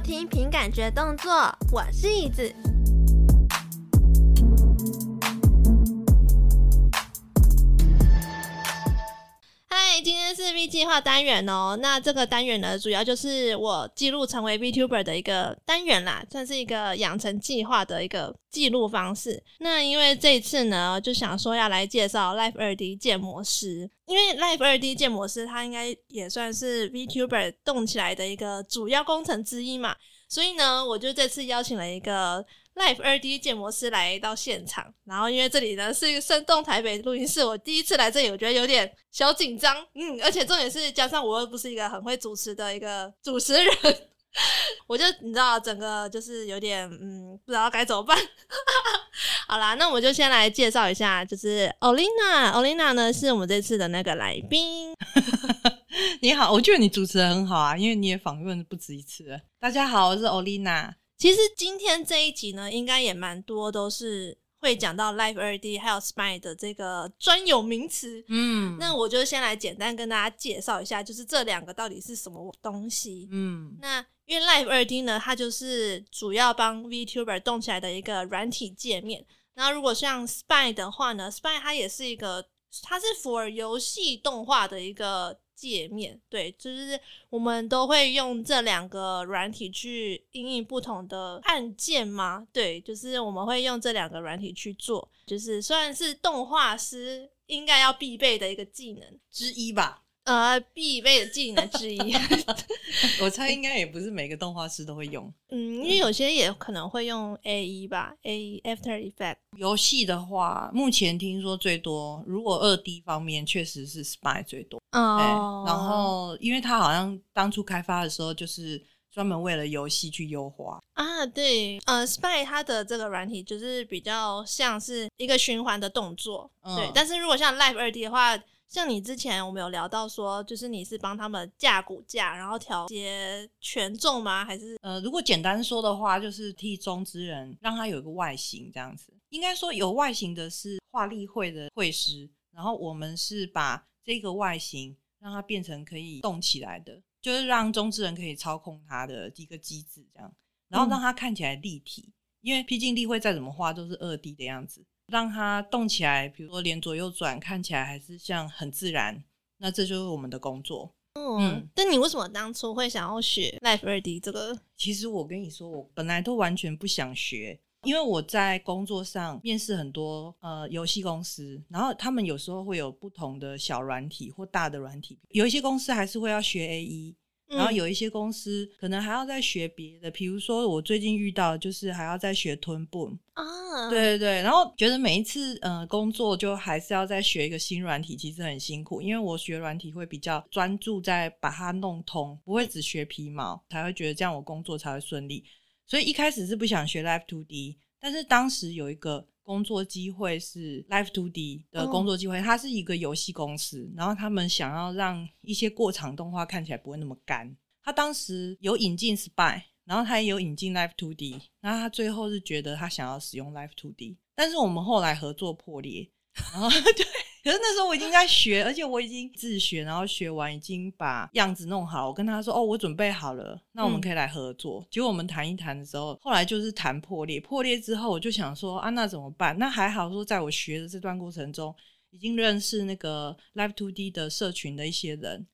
收听凭感觉动作，我是椅子。嗨，今天是 V 计划单元哦。那这个单元呢，主要就是我记录成为 VTuber 的一个单元啦，算是一个养成计划的一个记录方式。那因为这一次呢，就想说要来介绍 Live 2D 建模师，因为 Live 2D 建模师他应该也算是 VTuber 动起来的一个主要工程之一嘛，所以呢，我就这次邀请了一个。Live 2D 建模师来到现场，然后因为这里呢是一个生动台北录音室，我第一次来这里，我觉得有点小紧张，嗯，而且重点是加上我又不是一个很会主持的一个主持人，我就你知道整个就是有点嗯不知道该怎么办。好啦，那我就先来介绍一下，就是 Olina，Olina 呢是我们这次的那个来宾。你好，我觉得你主持的很好啊，因为你也访问不止一次了。大家好，我是 Olina。其实今天这一集呢，应该也蛮多都是会讲到 Live 二 D 还有 Spine 的这个专有名词。嗯，那我就先来简单跟大家介绍一下，就是这两个到底是什么东西。嗯，那因为 Live 二 D 呢，它就是主要帮 VTuber 动起来的一个软体界面。然后如果像 Spine 的话呢，Spine 它也是一个，它是 for 游戏动画的一个。界面对，就是我们都会用这两个软体去应用不同的按键吗？对，就是我们会用这两个软体去做，就是算是动画师应该要必备的一个技能之一吧。呃，必备的技能之一，我猜应该也不是每个动画师都会用。嗯，因为有些也可能会用 AE 吧，AE After Effect。游戏的话，目前听说最多，如果二 D 方面确实是 Spine 最多。哦。然后，因为它好像当初开发的时候，就是专门为了游戏去优化。啊，对，呃，Spine 它的这个软体就是比较像是一个循环的动作。嗯。对，但是如果像 Live 二 D 的话。像你之前我们有聊到说，就是你是帮他们架骨架，然后调节权重吗？还是呃，如果简单说的话，就是替中之人让他有一个外形这样子。应该说有外形的是画立绘的绘师，然后我们是把这个外形让它变成可以动起来的，就是让中之人可以操控它的一个机制这样，然后让它看起来立体，嗯、因为毕竟立绘再怎么画都是二 D 的样子。让它动起来，比如说连左右转，看起来还是像很自然。那这就是我们的工作。嗯，嗯，但你为什么当初会想要学 Live 2D 这个？其实我跟你说，我本来都完全不想学，因为我在工作上面试很多呃游戏公司，然后他们有时候会有不同的小软体或大的软体，有一些公司还是会要学 AE。然后有一些公司可能还要再学别的，比如说我最近遇到就是还要再学 Toon Boom 啊，对对对，然后觉得每一次呃工作就还是要再学一个新软体，其实很辛苦，因为我学软体会比较专注在把它弄通，不会只学皮毛，才会觉得这样我工作才会顺利。所以一开始是不想学 Live Two D，但是当时有一个。工作机会是 Live to D 的工作机会，它是一个游戏公司，然后他们想要让一些过场动画看起来不会那么干。他当时有引进 Spine，然后他也有引进 Live to D，然后他最后是觉得他想要使用 Live to D，但是我们后来合作破裂，然后 对。可是那时候我已经在学，而且我已经自学，然后学完已经把样子弄好。我跟他说：“哦，我准备好了，那我们可以来合作。嗯”结果我们谈一谈的时候，后来就是谈破裂。破裂之后，我就想说：“啊，那怎么办？”那还好说，在我学的这段过程中，已经认识那个 Live to D 的社群的一些人。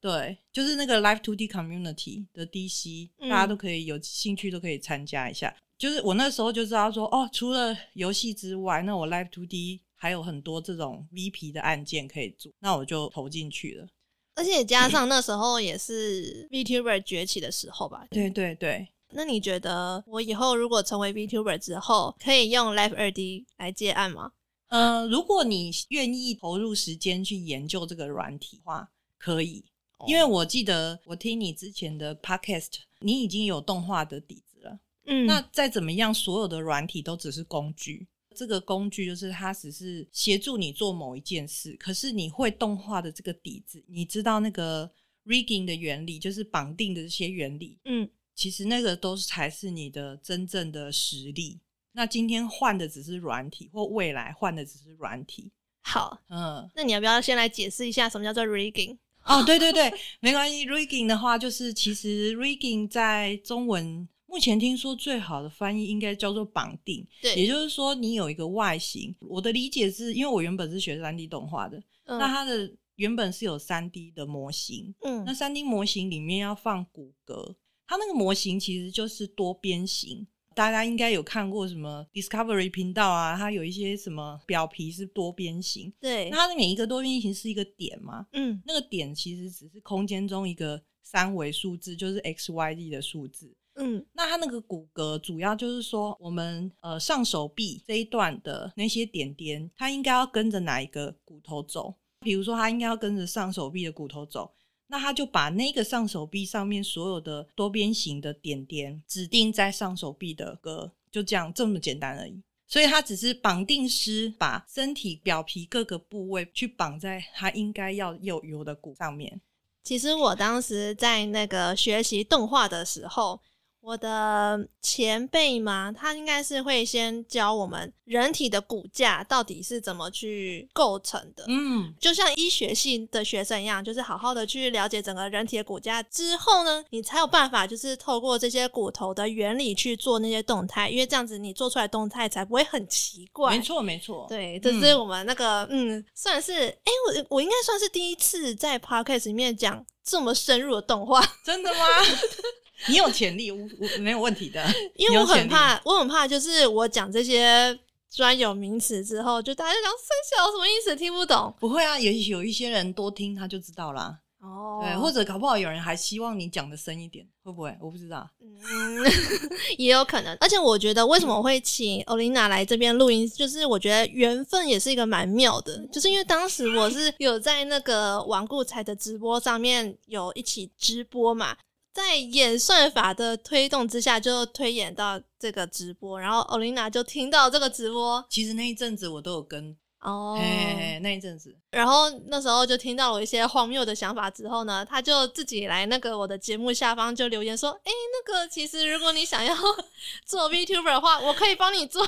对，就是那个 Live to D Community 的 DC，大家都可以有兴趣都可以参加一下。嗯、就是我那时候就知道说：“哦，除了游戏之外，那我 Live 2D。”还有很多这种 VP 的案件可以做，那我就投进去了。而且加上 那时候也是 VTuber 崛起的时候吧？对对对。那你觉得我以后如果成为 VTuber 之后，可以用 Live 二 D 来接案吗？呃，如果你愿意投入时间去研究这个软体的话，可以。因为我记得我听你之前的 Podcast，你已经有动画的底子了。嗯。那再怎么样，所有的软体都只是工具。这个工具就是它只是协助你做某一件事，可是你会动画的这个底子，你知道那个 rigging 的原理，就是绑定的这些原理，嗯，其实那个都是才是你的真正的实力。那今天换的只是软体，或未来换的只是软体。好，嗯，那你要不要先来解释一下什么叫做 rigging？哦，对对对，没关系。rigging 的话，就是其实 rigging 在中文目前听说最好的翻译应该叫做绑定。对，也就是说你有一个外形。我的理解是因为我原本是学三 D 动画的，嗯、那它的原本是有三 D 的模型。嗯，那三 D 模型里面要放骨骼，它那个模型其实就是多边形。大家应该有看过什么 Discovery 频道啊？它有一些什么表皮是多边形，对，那它的每一个多边形是一个点嘛？嗯，那个点其实只是空间中一个三维数字，就是 X Y Z 的数字。嗯，那它那个骨骼主要就是说，我们呃上手臂这一段的那些点点，它应该要跟着哪一个骨头走？比如说，它应该要跟着上手臂的骨头走。那它就把那个上手臂上面所有的多边形的点点指定在上手臂的个，就这样这么简单而已。所以它只是绑定师把身体表皮各个部位去绑在它应该要有有的骨上面。其实我当时在那个学习动画的时候。我的前辈嘛，他应该是会先教我们人体的骨架到底是怎么去构成的。嗯，就像医学系的学生一样，就是好好的去了解整个人体的骨架之后呢，你才有办法就是透过这些骨头的原理去做那些动态，因为这样子你做出来动态才不会很奇怪。没错，没错。对，这是我们那个嗯，嗯，算是哎、欸，我我应该算是第一次在 podcast 里面讲这么深入的动画。真的吗？你有潜力，我我没有问题的。因为我很怕，我很怕，就是我讲这些专有名词之后，就大家讲三小什么意思，听不懂。不会啊，有有一些人多听他就知道啦。哦，对，或者搞不好有人还希望你讲的深一点，会不会？我不知道。嗯，也有可能。而且我觉得，为什么我会请欧琳娜来这边录音，就是我觉得缘分也是一个蛮妙的，就是因为当时我是有在那个顽固才的直播上面有一起直播嘛。在演算法的推动之下，就推演到这个直播，然后 Olina 就听到这个直播。其实那一阵子我都有跟。哦嘿嘿嘿，那一阵子，然后那时候就听到我一些荒谬的想法之后呢，他就自己来那个我的节目下方就留言说：“哎，那个其实如果你想要 做 VTuber 的话，我可以帮你做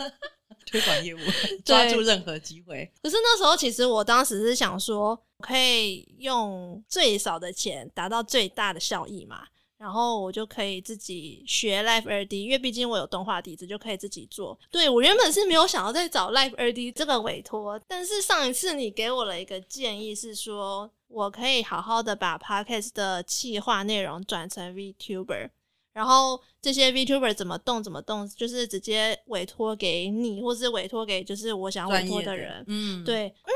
推广业务，抓住任何机会。”可是那时候其实我当时是想说。可以用最少的钱达到最大的效益嘛？然后我就可以自己学 Live 2D，因为毕竟我有动画底子，就可以自己做。对，我原本是没有想要再找 Live 2D 这个委托，但是上一次你给我了一个建议，是说我可以好好的把 Podcast 的企划内容转成 VTuber，然后这些 VTuber 怎么动怎么动，就是直接委托给你，或是委托给就是我想要委托的人。嗯，对，嗯。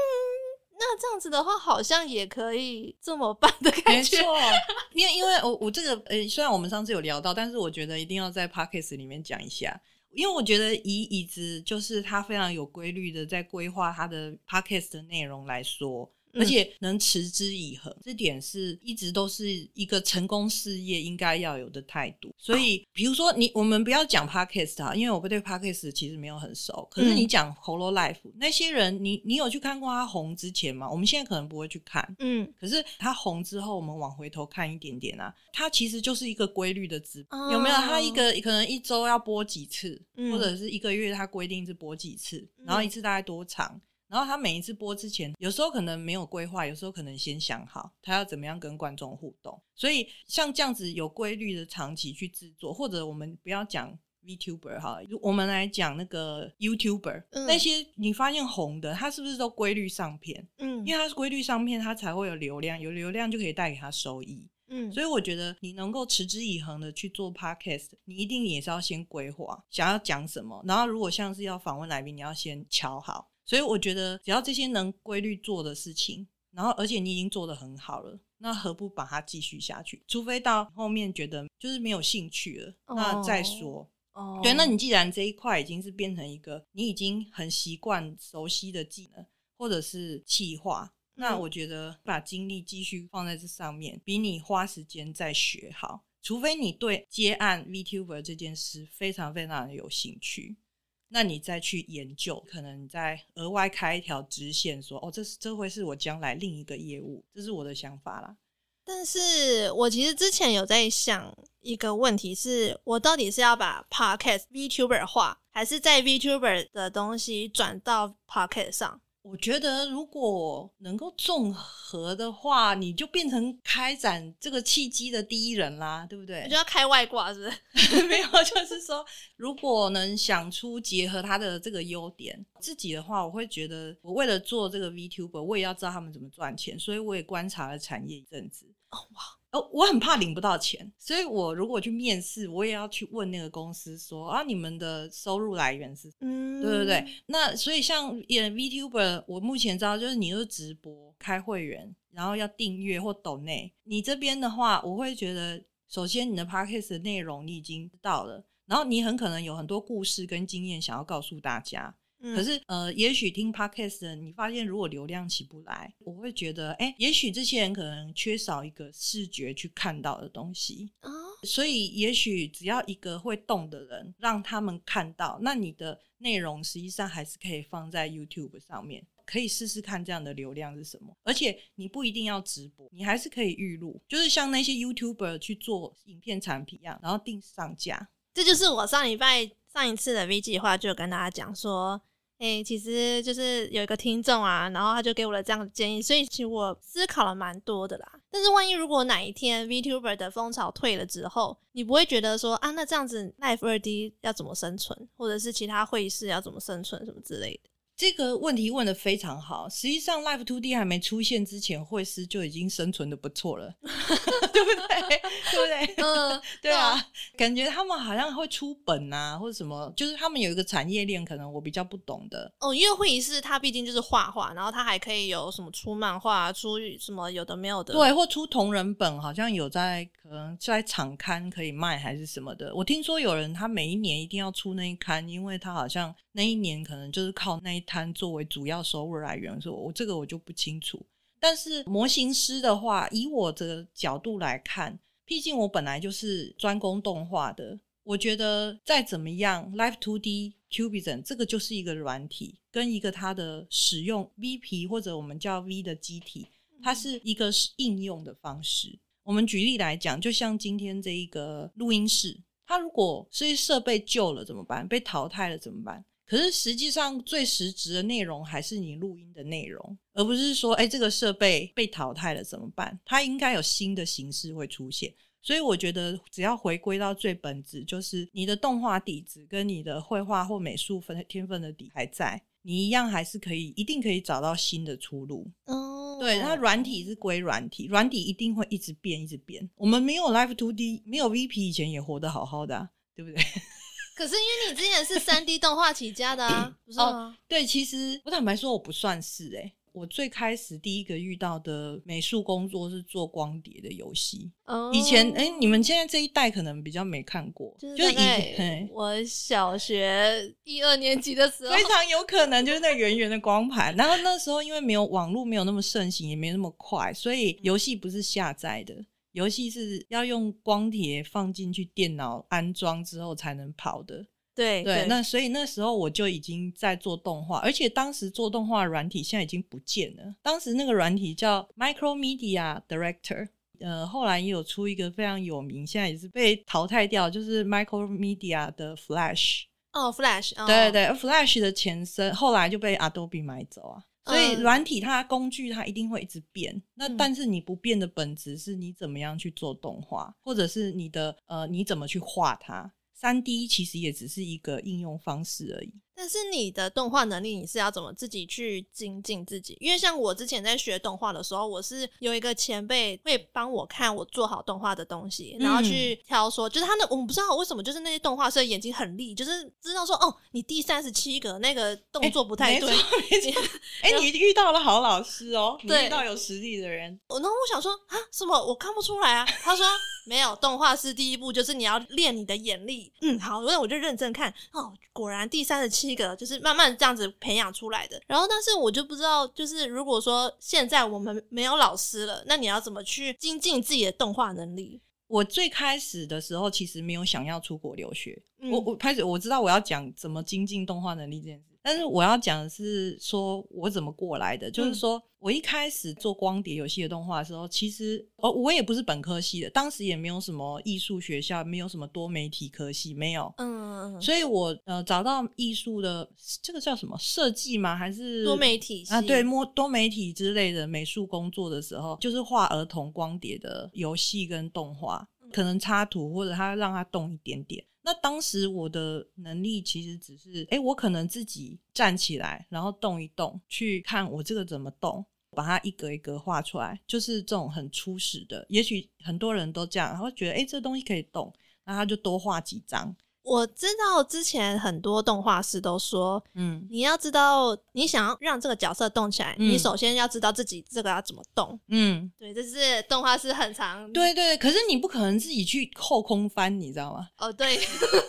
那这样子的话，好像也可以这么办的感觉。没错，因为因为我我这个呃、欸，虽然我们上次有聊到，但是我觉得一定要在 Podcast 里面讲一下，因为我觉得以椅子就是他非常有规律的在规划他的 Podcast 的内容来说。而且能持之以恒，这点是一直都是一个成功事业应该要有的态度。所以，比如说你，我们不要讲 Podcast 啊，因为我不对 Podcast 其实没有很熟。可是你讲 Holo Life 那些人，你你有去看过他红之前吗？我们现在可能不会去看，嗯。可是他红之后，我们往回头看一点点啊，他其实就是一个规律的直播，有没有？他一个可能一周要播几次，或者是一个月他规定是播几次，然后一次大概多长？然后他每一次播之前，有时候可能没有规划，有时候可能先想好他要怎么样跟观众互动。所以像这样子有规律的长期去制作，或者我们不要讲 VTuber 哈，我们来讲那个 YouTuber，嗯，那些你发现红的，他是不是都规律上片？嗯，因为他是规律上片，他才会有流量，有流量就可以带给他收益。嗯，所以我觉得你能够持之以恒的去做 Podcast，你一定也是要先规划想要讲什么，然后如果像是要访问来宾，你要先瞧好。所以我觉得，只要这些能规律做的事情，然后而且你已经做得很好了，那何不把它继续下去？除非到后面觉得就是没有兴趣了，那再说。哦，对，那你既然这一块已经是变成一个你已经很习惯、熟悉的技能，或者是企划，那我觉得把精力继续放在这上面，比你花时间再学好。除非你对接案 VTuber 这件事非常非常的有兴趣。那你再去研究，可能你再额外开一条支线，说哦，这是这会是我将来另一个业务，这是我的想法啦。但是我其实之前有在想一个问题是，是我到底是要把 Podcast VTuber 化，还是在 VTuber 的东西转到 Podcast 上？我觉得如果能够综合的话，你就变成开展这个契机的第一人啦，对不对？你就要开外挂，是不是？没有，就是说，如果能想出结合他的这个优点，自己的话，我会觉得，我为了做这个 VTuber，我也要知道他们怎么赚钱，所以我也观察了产业一阵子。哦哇。哦，我很怕领不到钱，所以我如果去面试，我也要去问那个公司说啊，你们的收入来源是？嗯，对对对。那所以像演 VTuber，我目前知道就是你是直播、开会员，然后要订阅或抖内。你这边的话，我会觉得，首先你的 Podcast 的内容你已经知道了，然后你很可能有很多故事跟经验想要告诉大家。可是，呃，也许听 podcast 的你发现，如果流量起不来，我会觉得，哎，也许这些人可能缺少一个视觉去看到的东西啊。所以，也许只要一个会动的人，让他们看到，那你的内容实际上还是可以放在 YouTube 上面，可以试试看这样的流量是什么。而且，你不一定要直播，你还是可以预录，就是像那些 YouTuber 去做影片产品一样，然后定上架。这就是我上礼拜上一次的 V 计划，就跟大家讲说。诶、其实就是有一个听众啊，然后他就给我了这样的建议，所以其实我思考了蛮多的啦。但是万一如果哪一天 VTuber 的风潮退了之后，你不会觉得说啊，那这样子 Live 2D 要怎么生存，或者是其他会议室要怎么生存什么之类的？这个问题问的非常好。实际上，Life Two D 还没出现之前，会师就已经生存的不错了，对不对？对不对？嗯，对啊。感觉他们好像会出本啊，或者什么，就是他们有一个产业链，可能我比较不懂的。哦，因为会议室它毕竟就是画画，然后它还可以有什么出漫画、出什么有的没有的。对，或出同人本，好像有在可能在场刊可以卖，还是什么的。我听说有人他每一年一定要出那一刊，因为他好像那一年可能就是靠那一。摊作为主要收入来源，说我这个我就不清楚。但是模型师的话，以我的角度来看，毕竟我本来就是专攻动画的，我觉得再怎么样，Live to D Cubism 这个就是一个软体，跟一个它的使用 V 皮或者我们叫 V 的机体，它是一个应用的方式。我们举例来讲，就像今天这一个录音室，它如果这些设备旧了怎么办？被淘汰了怎么办？可是实际上，最实质的内容还是你录音的内容，而不是说，哎，这个设备被淘汰了怎么办？它应该有新的形式会出现。所以我觉得，只要回归到最本质，就是你的动画底子跟你的绘画或美术分天分的底还在，你一样还是可以，一定可以找到新的出路。哦，对，它软体是归软体，软体一定会一直变，一直变。我们没有 Live to D，没有 VP 以前也活得好好的啊，对不对？可是因为你之前是三 D 动画起家的啊，不是吗？哦，对，其实我坦白说我不算是诶，我最开始第一个遇到的美术工作是做光碟的游戏。哦，以前诶，你们现在这一代可能比较没看过，就是以前我小学一二年级的时候，非常有可能就是那圆圆的光盘。然后那时候因为没有网络，没有那么盛行，也没那么快，所以游戏不是下载的。游戏是要用光碟放进去电脑安装之后才能跑的。对对，那所以那时候我就已经在做动画，而且当时做动画软体现在已经不见了。当时那个软体叫 Micromedia Director，呃，后来也有出一个非常有名，现在也是被淘汰掉，就是 Micromedia 的 Flash。哦，Flash，哦，对对对，Flash 的前身后来就被 Adobe 买走啊。所以软体它工具它一定会一直变，那但是你不变的本质是你怎么样去做动画，或者是你的呃你怎么去画它。三 D 其实也只是一个应用方式而已。但是你的动画能力，你是要怎么自己去精进自己？因为像我之前在学动画的时候，我是有一个前辈会帮我看我做好动画的东西，然后去挑说，就是他那我们不知道为什么，就是那些动画师眼睛很利，就是知道说哦，你第三十七个那个动作不太对。哎，你遇到了好老师哦，你遇到有实力的人。然后我想说啊，什么我看不出来啊？他说没有，动画师第一步就是你要练你的眼力。嗯，好，所以我就认真看哦，果然第三十七。一个就是慢慢这样子培养出来的，然后但是我就不知道，就是如果说现在我们没有老师了，那你要怎么去精进自己的动画能力？我最开始的时候其实没有想要出国留学，嗯、我我开始我知道我要讲怎么精进动画能力这件事。但是我要讲的是说我怎么过来的，就是说我一开始做光碟游戏的动画的时候，其实哦我也不是本科系的，当时也没有什么艺术学校，没有什么多媒体科系，没有，嗯，嗯，所以我呃找到艺术的这个叫什么设计吗？还是多媒体啊？对，多多媒体之类的美术工作的时候，就是画儿童光碟的游戏跟动画，可能插图或者他让它动一点点。那当时我的能力其实只是，哎，我可能自己站起来，然后动一动，去看我这个怎么动，把它一格一格画出来，就是这种很初始的。也许很多人都这样，他会觉得，哎，这东西可以动，那他就多画几张。我知道之前很多动画师都说，嗯，你要知道你想要让这个角色动起来，嗯，你首先要知道自己这个要怎么动。嗯，对，这是动画师很常。对对，可是你不可能自己去后空翻，你知道吗？哦，对，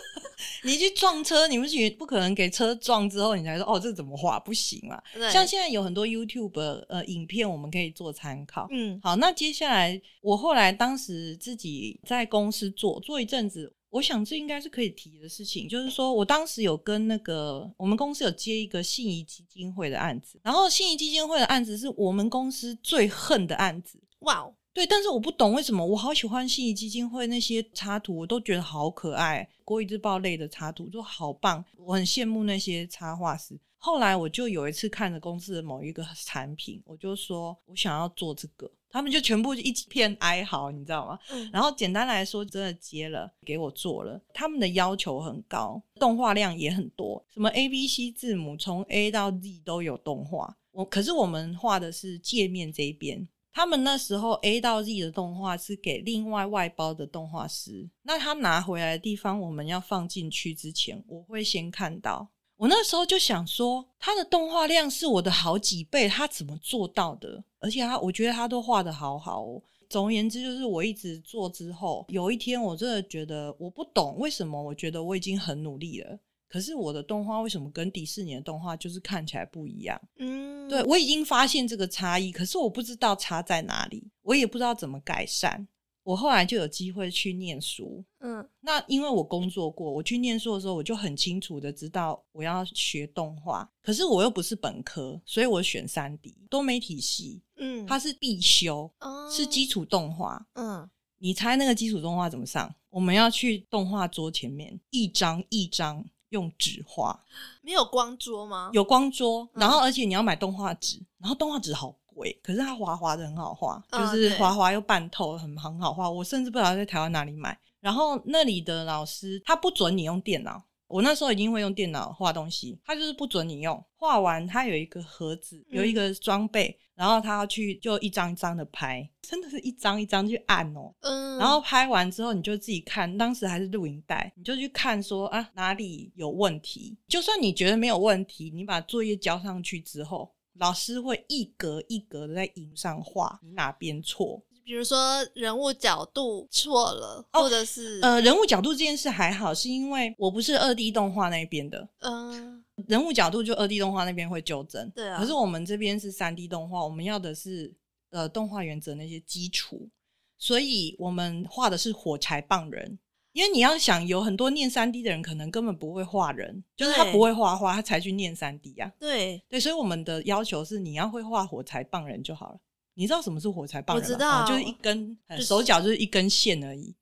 你去撞车，你不许不可能给车撞之后，你才说哦，这怎么画？不行嘛。像现在有很多 YouTube 呃影片，我们可以做参考。嗯，好，那接下来我后来当时自己在公司做做一阵子。我想这应该是可以提的事情，就是说我当时有跟那个我们公司有接一个信谊基金会的案子，然后信谊基金会的案子是我们公司最恨的案子。哇哦，对，但是我不懂为什么，我好喜欢信谊基金会那些插图，我都觉得好可爱，国语日报类的插图就好棒，我很羡慕那些插画师。后来我就有一次看着公司的某一个产品，我就说我想要做这个。他们就全部一片哀嚎，你知道吗？嗯。然后简单来说，真的接了，给我做了。他们的要求很高，动画量也很多，什么 A、B、C 字母从 A 到 Z 都有动画。我可是我们画的是界面这一边，他们那时候 A 到 Z 的动画是给另外外包的动画师。那他拿回来的地方，我们要放进去之前，我会先看到。我那时候就想说，他的动画量是我的好几倍，他怎么做到的？而且他，我觉得他都画的好好哦。总而言之，就是我一直做之后，有一天我真的觉得我不懂为什么，我觉得我已经很努力了，可是我的动画为什么跟迪士尼的动画就是看起来不一样？嗯，对，我已经发现这个差异，可是我不知道差在哪里，我也不知道怎么改善。我后来就有机会去念书，嗯，那因为我工作过，我去念书的时候，我就很清楚的知道我要学动画，可是我又不是本科，所以我选三 D 多媒体系，嗯，它是必修，哦，是基础动画，嗯，你猜那个基础动画怎么上？我们要去动画桌前面，一张一张用纸画，没有光桌吗？有光桌，然后嗯，而且你要买动画纸，然后动画纸好。可是它滑滑的很好画，哦、就是滑滑又半透，很很好画。我甚至不知道在台湾哪里买。然后那里的老师他不准你用电脑，我那时候已经会用电脑画东西，他就是不准你用。画完他有一个盒子，有一个装备，嗯、然后他要去就一张一张的拍，真的是一张一张去按哦。嗯，然后拍完之后你就自己看，当时还是录影带，你就去看说啊哪里有问题。就算你觉得没有问题，你把作业交上去之后。老师会一格一格的在荧上画你哪边错，比如说人物角度错了，或者是、哦、呃人物角度这件事还好，是因为我不是二 D 动画那边的，嗯，人物角度就二 D 动画那边会纠正，对啊。可是我们这边是三 D 动画，我们要的是呃动画原则那些基础，所以我们画的是火柴棒人。因为你要想，有很多念三 D 的人，可能根本不会画人，就是他不会画画，他才去念三 D 啊。对对，所以我们的要求是，你要会画火柴棒人就好了。你知道什么是火柴棒人吗？我知道，就是一根手脚就是一根线而已。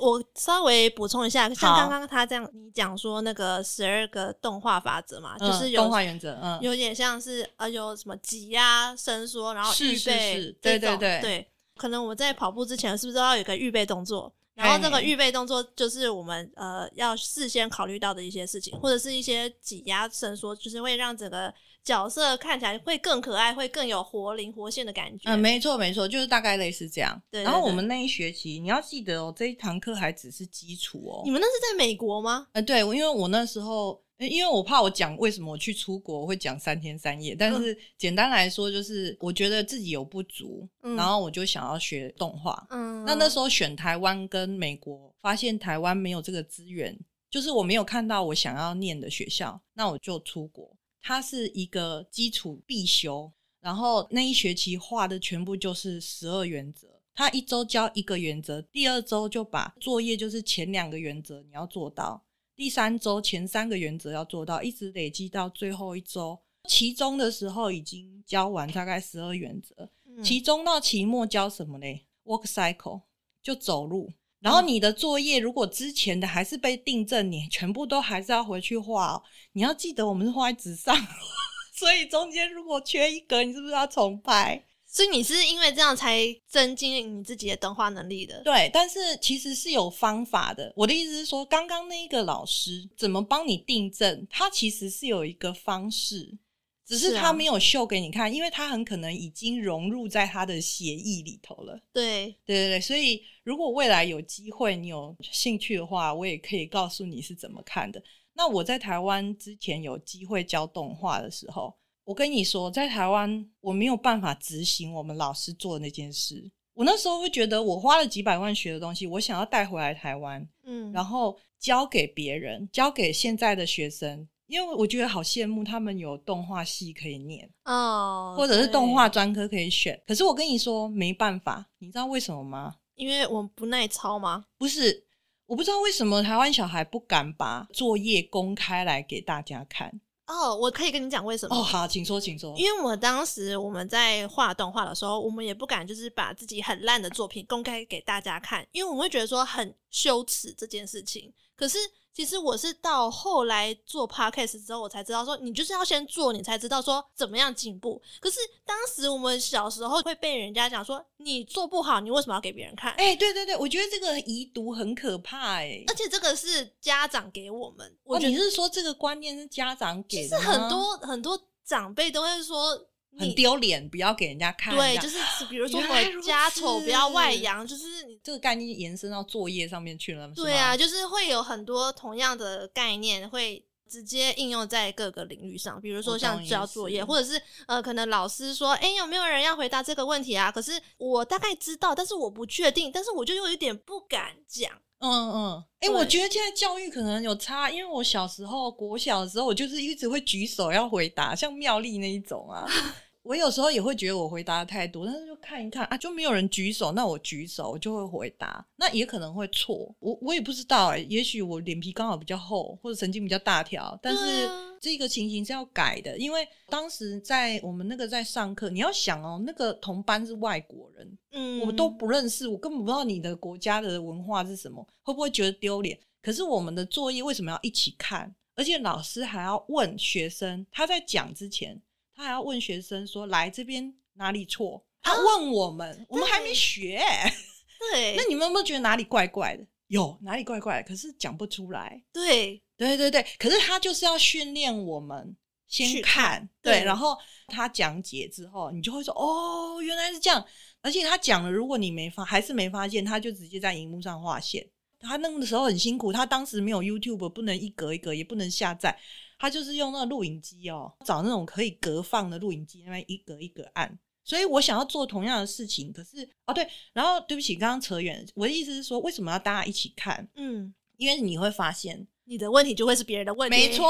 我稍微补充一下，像刚刚他这样，你讲说那个十二个动画法则嘛，嗯、就是有动画原则，嗯，有点像是呃，有什么挤压、伸缩，然后预备，对对对对。可能我们在跑步之前，是不是都要有一个预备动作？然后这个预备动作就是我们呃要事先考虑到的一些事情，或者是一些挤压伸缩，就是会让整个角色看起来会更可爱，会更有活灵活现的感觉。嗯，没错没错，就是大概类似这样。对，对，对。然后我们那一学期，你要记得哦，这一堂课还只是基础哦。你们那是在美国吗？呃，对，因为我那时候。因为我怕我讲为什么我去出国我会讲三天三夜，但是简单来说就是我觉得自己有不足，嗯、然后我就想要学动画。嗯，那那时候选台湾跟美国，发现台湾没有这个资源，就是我没有看到我想要念的学校，那我就出国。它是一个基础必修，然后那一学期画的全部就是十二原则。他一周教一个原则，第二周就把作业就是前两个原则你要做到。第三周前三个原则要做到，一直累积到最后一周，期中的时候已经教完大概十二原则。嗯、期中到期末教什么嘞？Walk cycle 就走路，然后你的作业如果之前的还是被订正，你全部都还是要回去画哦。你要记得，我们是画在纸上，所以中间如果缺一格，你是不是要重拍？所以你是因为这样才增进你自己的动画能力的？对，但是其实是有方法的。我的意思是说，刚刚那一个老师怎么帮你订正，他其实是有一个方式，只是他没有秀给你看，啊、因为他很可能已经融入在他的协议里头了。对，对对对。所以如果未来有机会，你有兴趣的话，我也可以告诉你是怎么看的。那我在台湾之前有机会教动画的时候。我跟你说，在台湾我没有办法执行我们老师做的那件事。我那时候会觉得，我花了几百万学的东西，我想要带回来台湾，嗯，然后教给别人，教给现在的学生，因为我觉得好羡慕他们有动画系可以念哦，或者是动画专科可以选。可是我跟你说，没办法，你知道为什么吗？因为我们不耐操吗？不是，我不知道为什么台湾小孩不敢把作业公开来给大家看。哦，oh, 我可以跟你讲为什么？哦，好，请说，请说。因为我当时我们在画动画的时候，我们也不敢就是把自己很烂的作品公开给大家看，因为我们会觉得说很羞耻这件事情。可是。其实我是到后来做 podcast 之后，我才知道说，你就是要先做，你才知道说怎么样进步。可是当时我们小时候会被人家讲说，你做不好，你为什么要给别人看？哎、欸，对对对，我觉得这个遗毒很可怕哎、欸，而且这个是家长给我们。我你是说这个观念是家长给的？其实很多很多长辈都会说。很丢脸，不要给人家看。对，就是比如说我家丑，不要外扬，就是这个概念延伸到作业上面去了。对啊，就是会有很多同样的概念会直接应用在各个领域上，比如说像交作业，或者是呃，可能老师说，哎，有没有人要回答这个问题啊？可是我大概知道，但是我不确定，但是我就又有一点不敢讲。嗯嗯，哎，我觉得现在教育可能有差，因为我小时候国小的时候，我就是一直会举手要回答，像妙丽那一种啊。我有时候也会觉得我回答的太多，但是就看一看啊，就没有人举手，那我举手我就会回答，那也可能会错，我我也不知道哎、欸，也许我脸皮刚好比较厚，或者神经比较大条，但是这个情形是要改的，因为当时在我们那个在上课，你要想哦，那个同班是外国人，嗯，我们都不认识，我根本不知道你的国家的文化是什么，会不会觉得丢脸？可是我们的作业为什么要一起看？而且老师还要问学生，他在讲之前。他还要问学生说：“来这边哪里错？”他问我们，啊、我们还没学。对，那你们有没有觉得哪里怪怪的？有哪里怪怪的？可是讲不出来。对，对对对。可是他就是要训练我们先看，看对，对，然后他讲解之后，你就会说：“哦，原来是这样。”而且他讲了，如果你没发，还是没发现，他就直接在荧幕上画线。他那个时候很辛苦，他当时没有 YouTube，不能一格一格，也不能下载。他就是用那个录影机哦，找那种可以隔放的录影机，那边一格一格按。所以我想要做同样的事情，可是哦对，然后对不起，刚刚扯远。我的意思是说，为什么要大家一起看？嗯，因为你会发现你的问题就会是别人的问题，没错。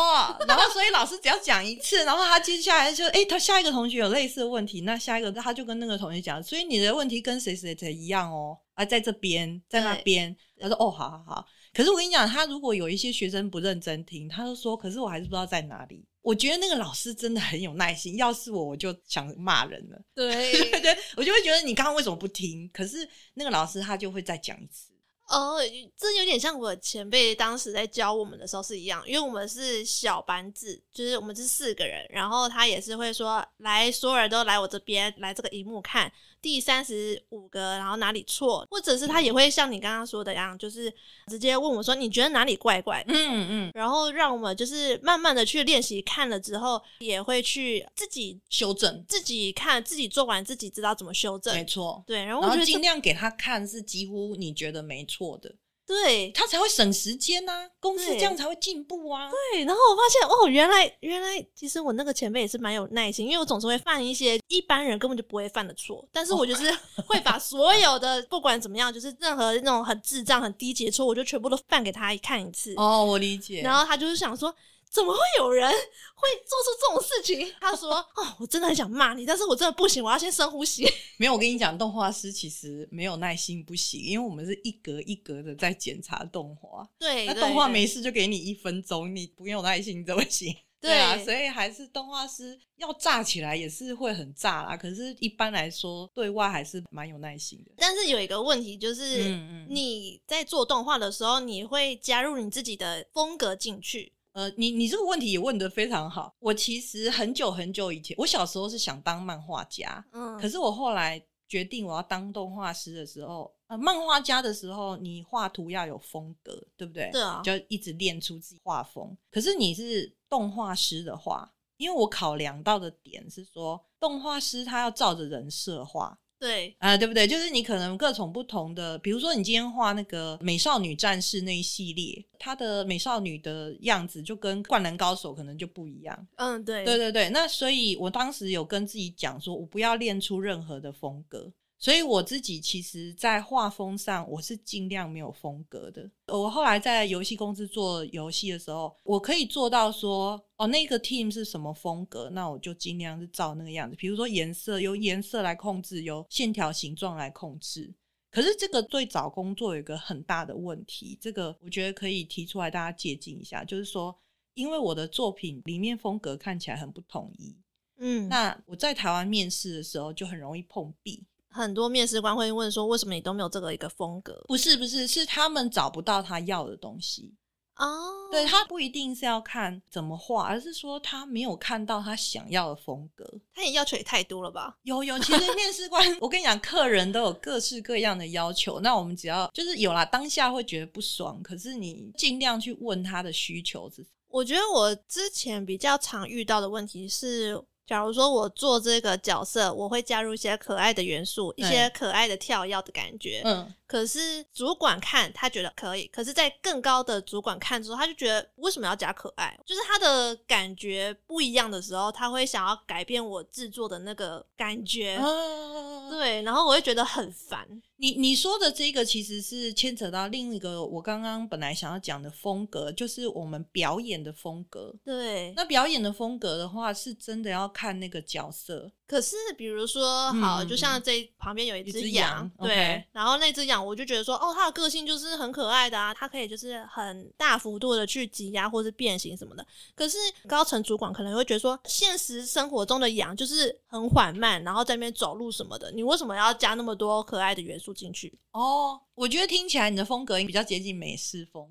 然后所以老师只要讲一次，然后他接下来就诶，他下一个同学有类似的问题，那下一个他就跟那个同学讲，所以你的问题跟谁谁谁一样哦，啊，在这边，在那边。他说哦，好好好。可是我跟你讲，他如果有一些学生不认真听，他就说：“可是我还是不知道在哪里。”我觉得那个老师真的很有耐心。要是我，我就想骂人了。对对，我就会觉得你刚刚为什么不听？可是那个老师他就会再讲一次。哦，这有点像我前辈当时在教我们的时候是一样，因为我们是小班制，就是我们是四个人，然后他也是会说：“来，所有人都来我这边，来这个荧幕看。”第三十五个，然后哪里错，或者是他也会像你刚刚说的一样，就是直接问我说：“你觉得哪里怪怪的？”嗯嗯，然后让我们就是慢慢的去练习，看了之后也会去自己修正，自己看，自己做完，自己知道怎么修正。没错，对，然后然后尽量给他看是几乎你觉得没错的。对，他才会省时间呐、啊，公司这样才会进步啊。对，然后我发现哦，原来原来其实我那个前辈也是蛮有耐心，因为我总是会犯一些一般人根本就不会犯的错，但是我就是会把所有的 不管怎么样，就是任何那种很智障、很低级的错，我就全部都犯给他看一次。哦，我理解。然后他就是想说。怎么会有人会做出这种事情？他说：“哦，我真的很想骂你，但是我真的不行，我要先深呼吸。”没有，我跟你讲，动画师其实没有耐心不行，因为我们是一格一格的在检查动画。对，那动画没事就给你一分钟，你不用耐心怎么行？对啊，所以还是动画师要炸起来也是会很炸啦。可是，一般来说，对外还是蛮有耐心的。但是有一个问题就是，你在做动画的时候，你会加入你自己的风格进去。呃，你你这个问题也问得非常好。我其实很久很久以前，我小时候是想当漫画家，嗯，可是我后来决定我要当动画师的时候，呃，漫画家的时候，你画图要有风格，对不对？对啊，就一直练出自己画风。可是你是动画师的话，因为我考量到的点是说，动画师他要照着人设画。对啊、呃，对不对？就是你可能各种不同的，比如说你今天画那个美少女战士那一系列，她的美少女的样子就跟灌篮高手可能就不一样。嗯，对，对对对。那所以我当时有跟自己讲说，我不要练出任何的风格。所以我自己其实，在画风上，我是尽量没有风格的。我后来在游戏公司做游戏的时候，我可以做到说，哦，那个 team 是什么风格，那我就尽量是照那个样子。比如说颜色，由颜色来控制，由线条形状来控制。可是这个对找工作有一个很大的问题，这个我觉得可以提出来，大家借鉴一下。就是说，因为我的作品里面风格看起来很不统一，嗯，那我在台湾面试的时候就很容易碰壁。很多面试官会问说：“为什么你都没有这个一个风格？”不是不是，是他们找不到他要的东西哦。Oh. 对，他不一定是要看怎么画，而是说他没有看到他想要的风格。他也要求也太多了吧？有有，其实面试官，我跟你讲，客人都有各式各样的要求。那我们只要就是有啦，当下会觉得不爽，可是你尽量去问他的需求是。我觉得我之前比较常遇到的问题是。假如说我做这个角色，我会加入一些可爱的元素，一些可爱的跳跃的感觉。嗯。可是主管看他觉得可以，可是，在更高的主管看之后，他就觉得为什么要加可爱？就是他的感觉不一样的时候，他会想要改变我制作的那个感觉。啊、对，然后我会觉得很烦。你你说的这个其实是牵扯到另一个我刚刚本来想要讲的风格，就是我们表演的风格。对，那表演的风格的话，是真的要看那个角色。可是，比如说，好，就像这旁边有一只羊，对，okay. 然后那只羊，我就觉得说，哦，它的个性就是很可爱的啊，它可以就是很大幅度的去挤压或是变形什么的。可是高层主管可能会觉得说，现实生活中的羊就是很缓慢，然后在那边走路什么的，你为什么要加那么多可爱的元素进去？哦，我觉得听起来你的风格比较接近美式风。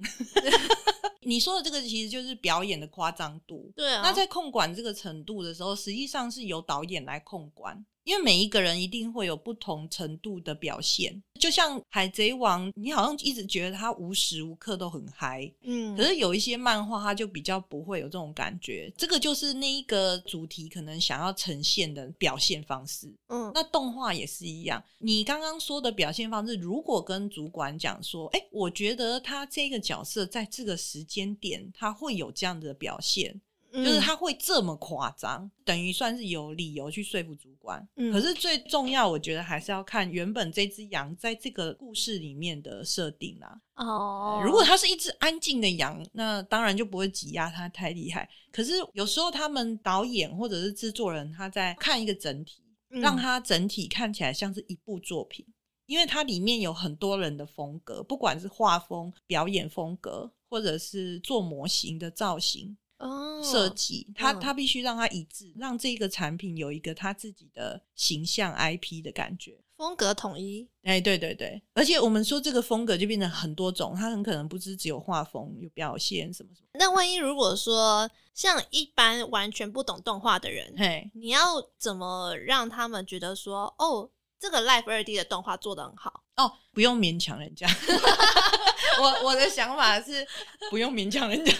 你说的这个其实就是表演的夸张度，对啊。那在控管这个程度的时候，实际上是由导演来控管。因为每一个人一定会有不同程度的表现，就像《海贼王》，你好像一直觉得他无时无刻都很嗨，嗯，可是有一些漫画，它就比较不会有这种感觉。这个就是那一个主题可能想要呈现的表现方式，嗯，那动画也是一样。你刚刚说的表现方式，如果跟主管讲说，哎，我觉得他这个角色在这个时间点，他会有这样的表现。就是他会这么夸张，等于算是有理由去说服主管。嗯，可是最重要，我觉得还是要看原本这只羊在这个故事里面的设定啦。哦，如果它是一只安静的羊，那当然就不会挤压它太厉害。可是有时候他们导演或者是制作人他在看一个整体，让它整体看起来像是一部作品，因为它里面有很多人的风格，不管是画风、表演风格，或者是做模型的造型。哦，设计，它，它必须让它一致，让这个产品有一个它自己的形象 IP 的感觉，风格统一。哎，对对对，而且我们说这个风格就变成很多种，它很可能不是只有画风，有表现什么什么。那万一如果说像一般完全不懂动画的人，嘿，你要怎么让他们觉得说，哦，这个 Live 二 D 的动画做的很好？哦，不用勉强人家。我我的想法是不用勉强人家，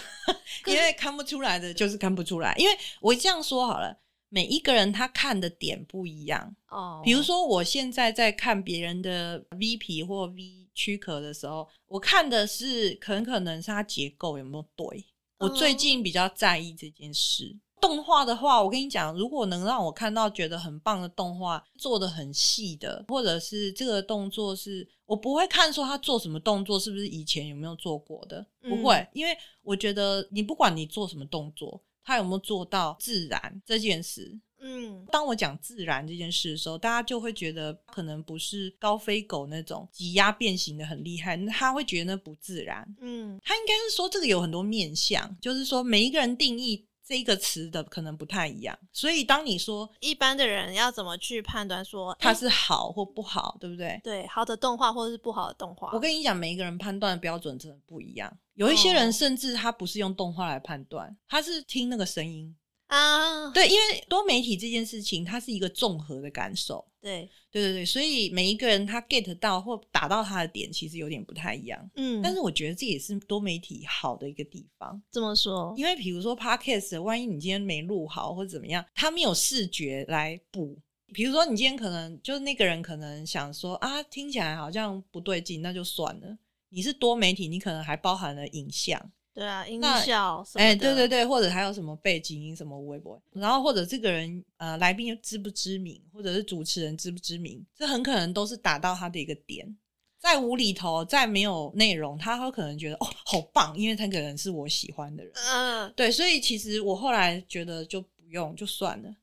因为看不出来的就是看不出来。因为我这样说好了，每一个人他看的点不一样哦。比如说，我现在在看别人的 V 皮或 V 躯壳的时候，我看的是很可能是它结构有没有对。我最近比较在意这件事。动画的话，我跟你讲，如果能让我看到觉得很棒的动画，做的很细的，或者是这个动作是我不会看说他做什么动作是不是以前有没有做过的，不会，嗯，因为我觉得你不管你做什么动作，他有没有做到自然这件事，嗯，当我讲自然这件事的时候，大家就会觉得可能不是高飞狗那种挤压变形的很厉害，他会觉得那不自然，嗯，他应该是说这个有很多面向，就是说每一个人定义。这一个词的可能不太一样。所以当你说一般的人要怎么去判断说它是好或不好，对不对？对，好的动画或者是不好的动画。我跟你讲，每一个人判断的标准真的不一样。有一些人甚至他不是用动画来判断，他是听那个声音。啊，对，因为多媒体这件事情，它是一个综合的感受。对，对对对，所以每一个人他 get 到或打到他的点，其实有点不太一样。嗯，但是我觉得这也是多媒体好的一个地方。怎么说，因为比如说 podcast，万一你今天没录好或者怎么样，他没有视觉来补。比如说你今天可能就是那个人可能想说啊，听起来好像不对劲，那就算了。你是多媒体，你可能还包含了影像。对啊，音效什么的，哎，对对对，或者还有什么背景音什么微博，然后或者这个人呃来宾知不知名，或者是主持人知不知名，这很可能都是打到他的一个点。在无厘头，在没有内容，他会可能觉得哦好棒，因为他可能是我喜欢的人。嗯，对，所以其实我后来觉得就不用就算了，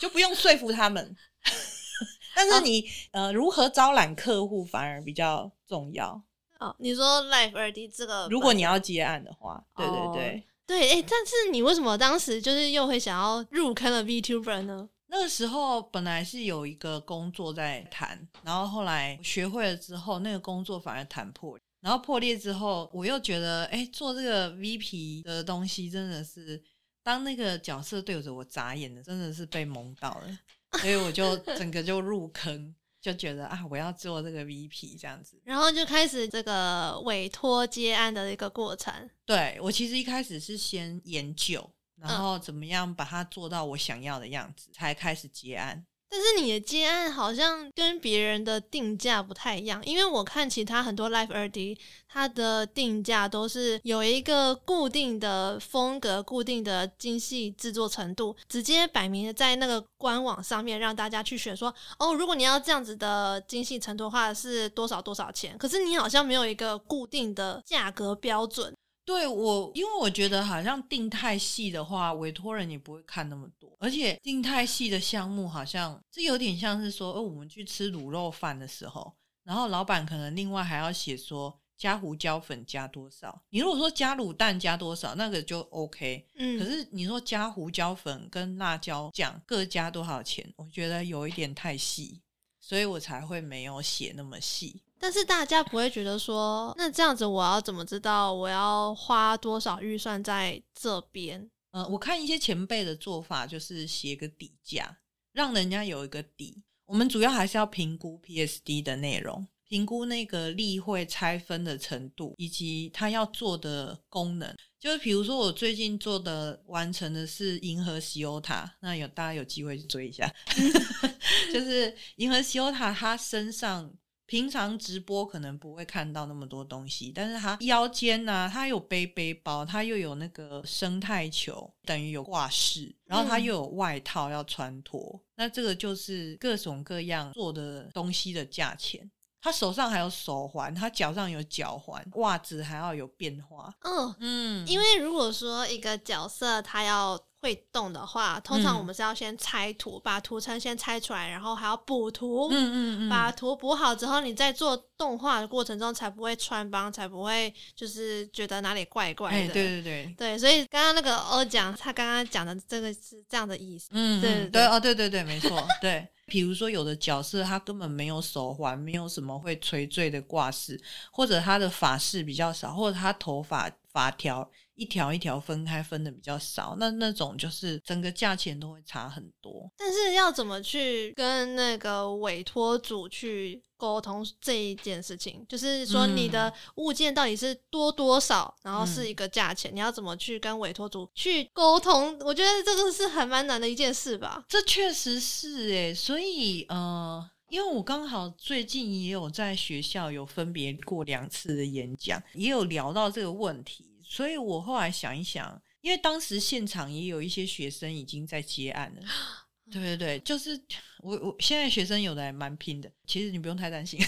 就不用说服他们。但是你、啊、呃如何招揽客户反而比较重要。哦，你说 Live 2D 这个，如果你要接案的话，对对对，对，哎，但是你为什么当时就是又会想要入坑了 VTuber 呢？那个时候本来是有一个工作在谈，然后后来学会了之后，那个工作反而谈破，然后破裂之后，我又觉得，哎，做这个 VP 的东西真的是，当那个角色对着我眨眼的，真的是被萌到了，所以我就整个就入坑。就觉得啊，我要做这个 VP 这样子，然后就开始这个委托接案的一个过程。对，我其实一开始是先研究，然后怎么样把它做到我想要的样子，嗯、才开始接案。但是你的接案好像跟别人的定价不太一样，因为我看其他很多 Live 二 d，它的定价都是有一个固定的风格、固定的精细制作程度，直接摆明在那个官网上面让大家去选说，哦，如果你要这样子的精细程度的话，是多少多少钱？可是你好像没有一个固定的价格标准。对我，因为我觉得好像定太细的话，委托人也不会看那么多，而且定太细的项目好像这有点像是说，哦，我们去吃卤肉饭的时候，然后老板可能另外还要写说加胡椒粉加多少。你如果说加卤蛋加多少，那个就 OK。嗯，可是你说加胡椒粉跟辣椒酱各加多少钱，我觉得有一点太细，所以我才会没有写那么细。但是大家不会觉得说，那这样子我要怎么知道我要花多少预算在这边？呃，我看一些前辈的做法，就是写个底价，让人家有一个底。我们主要还是要评估 PSD 的内容，评估那个例会拆分的程度，以及它要做的功能。就是比如说，我最近做的完成的是银河西欧塔，那有大家有机会去追一下。就是银河西欧塔，它身上。平常直播可能不会看到那么多东西，但是他腰间呢、啊，它有背背包，他又有那个生态球，等于有挂饰，然后他又有外套要穿脱，嗯、那这个就是各种各样做的东西的价钱。他手上还有手环，他脚上有脚环，袜子还要有变化。嗯嗯，因为如果说一个角色他要会动的话，通常我们是要先拆图，嗯、把图层先拆出来，然后还要补图。嗯嗯嗯，把图补好之后，你在做动画的过程中才不会穿帮，才不会就是觉得哪里怪怪的。欸、对对对对，所以刚刚那个欧讲，他刚刚讲的这个是这样的意思。嗯，对对对，对哦，对对对，没错，对。比如说，有的角色他根本没有手环，没有什么会垂坠的挂饰，或者他的发饰比较少，或者他头发发条一条一条分开分的比较少，那那种就是整个价钱都会差很多。但是要怎么去跟那个委托组去沟通这一件事情？就是说你的物件到底是多多少，然后是一个价钱，嗯、你要怎么去跟委托组去沟通？我觉得这个是很蛮难的一件事吧。这确实是诶，所以呃，因为我刚好最近也有在学校有分别过两次的演讲，也有聊到这个问题。所以我后来想一想，因为当时现场也有一些学生已经在接案了，对对对，就是我我现在学生有的还蛮拼的，其实你不用太担心。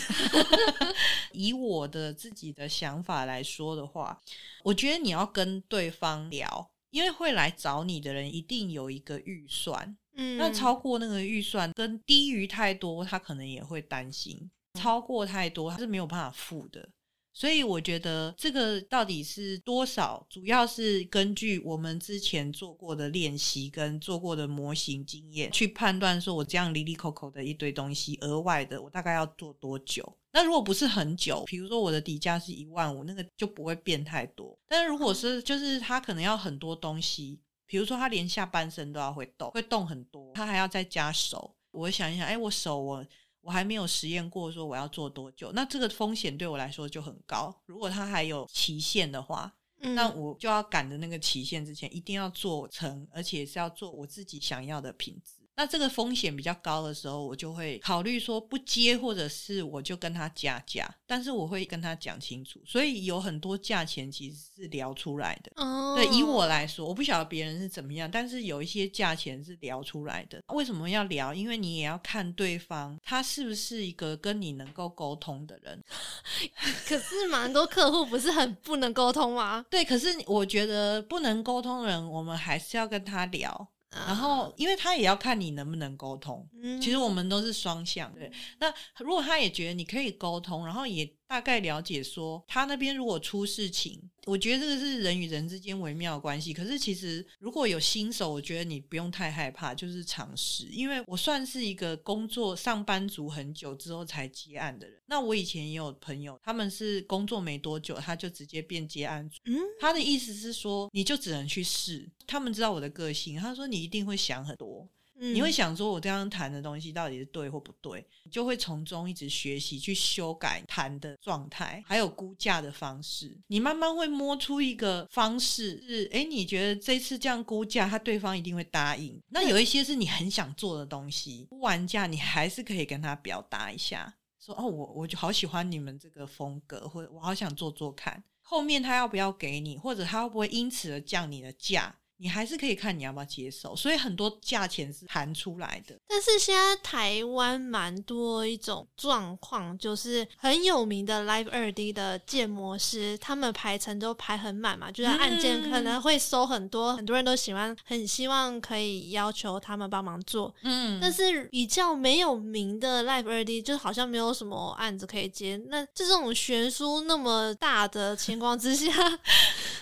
以我的自己的想法来说的话，我觉得你要跟对方聊，因为会来找你的人一定有一个预算，嗯，那超过那个预算跟低于太多，他可能也会担心；超过太多，他是没有办法付的。所以我觉得这个到底是多少，主要是根据我们之前做过的练习跟做过的模型经验去判断，说我这样哩哩抠抠的一堆东西，额外的我大概要做多久？那如果不是很久，比如说我的底价是一万五，那个就不会变太多。但是如果是就是他可能要很多东西，比如说他连下半身都要会动，会动很多，他还要再加手。我想一想，哎，我手我。我还没有实验过，说我要做多久，那这个风险对我来说就很高。如果它还有期限的话，嗯，那我就要赶着那个期限之前，一定要做成，而且是要做我自己想要的品质。那这个风险比较高的时候，我就会考虑说不接，或者是我就跟他加价。但是我会跟他讲清楚，所以有很多价钱其实是聊出来的。哦，对，以我来说，我不晓得别人是怎么样，但是有一些价钱是聊出来的。为什么要聊？因为你也要看对方他是不是一个跟你能够沟通的人。可是蛮多客户不是很不能沟通吗？对，可是我觉得不能沟通的人，我们还是要跟他聊。然后，因为他也要看你能不能沟通。嗯，其实我们都是双向。对，那如果他也觉得你可以沟通，然后也。大概了解说，他那边如果出事情，我觉得这个是人与人之间微妙的关系。可是其实如果有新手，我觉得你不用太害怕，就是尝试。因为我算是一个工作上班族很久之后才接案的人。那我以前也有朋友，他们是工作没多久，他就直接变接案主。嗯，他的意思是说，你就只能去试。他们知道我的个性，他说你一定会想很多。你会想说，我这样谈的东西到底是对或不对？你就会从中一直学习去修改谈的状态，还有估价的方式。你慢慢会摸出一个方式，是诶，你觉得这次这样估价，他对方一定会答应。那有一些是你很想做的东西，估完价你还是可以跟他表达一下，说哦，我我就好喜欢你们这个风格，或者我好想做做看。后面他要不要给你，或者他会不会因此而降你的价？你还是可以看你要不要接受，所以很多价钱是谈出来的。但是现在台湾蛮多一种状况，就是很有名的 Live 二 D 的建模师，他们排程都排很满嘛，就是案件可能会收很多，嗯、很多人都喜欢，很希望可以要求他们帮忙做。嗯，但是比较没有名的 Live 二 D 就好像没有什么案子可以接。那这种悬殊那么大的情况之下，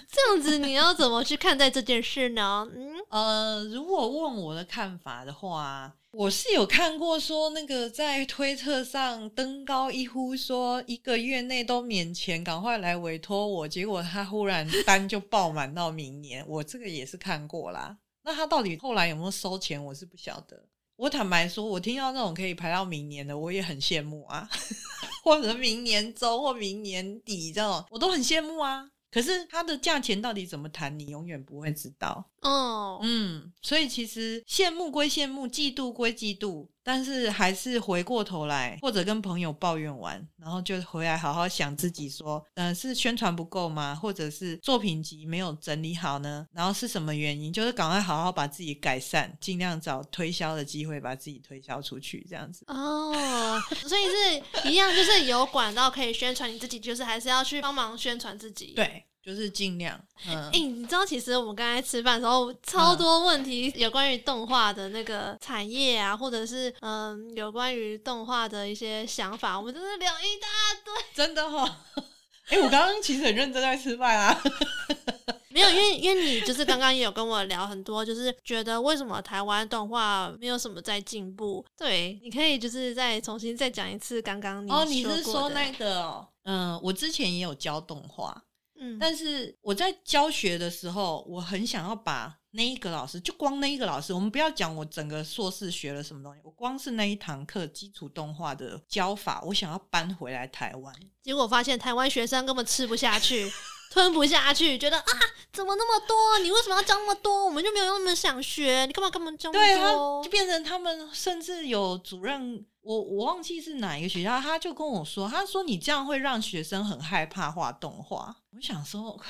这样子你要怎么去看待这件事呢？嗯，呃，如果问我的看法的话，我是有看过说那个在推特上登高一呼，说一个月内都免钱，赶快来委托我。结果他忽然单就爆满到明年，我这个也是看过啦。那他到底后来有没有收钱，我是不晓得。我坦白说，我听到那种可以排到明年的，我也很羡慕啊，或者明年中或明年底这种，我都很羡慕啊。可是它的价钱到底怎么谈，你永远不会知道。哦，oh. 嗯，所以其实羡慕归羡慕，嫉妒归嫉妒，但是还是回过头来，或者跟朋友抱怨完，然后就回来好好想自己说，嗯、呃，是宣传不够吗？或者是作品集没有整理好呢？然后是什么原因？就是赶快好好把自己改善，尽量找推销的机会，把自己推销出去，这样子。哦，oh, 所以是一样，就是有管道可以宣传你自己，就是还是要去帮忙宣传自己。对。就是尽量。哎、嗯欸，你知道，其实我们刚才吃饭的时候，超多问题有关于动画的那个产业啊，或者是嗯，有关于动画的一些想法，我们真的聊一大堆。真的哈、哦？哎、欸，我刚刚其实很认真在吃饭啊。没有，因为因为你就是刚刚也有跟我聊很多，就是觉得为什么台湾动画没有什么在进步？对，你可以就是再重新再讲一次刚刚你哦，你是说那个？哦？嗯，我之前也有教动画。嗯，但是我在教学的时候，我很想要把那一个老师，就光那一个老师，我们不要讲我整个硕士学了什么东西，我光是那一堂课基础动画的教法，我想要搬回来台湾。结果发现台湾学生根本吃不下去，吞不下去，觉得啊，怎么那么多？你为什么要教那么多？我们就没有那么想学，你干嘛干嘛教那么多？就变成他们甚至有主任。我我忘记是哪一个学校，他就跟我说，他说你这样会让学生很害怕画动画。我想说，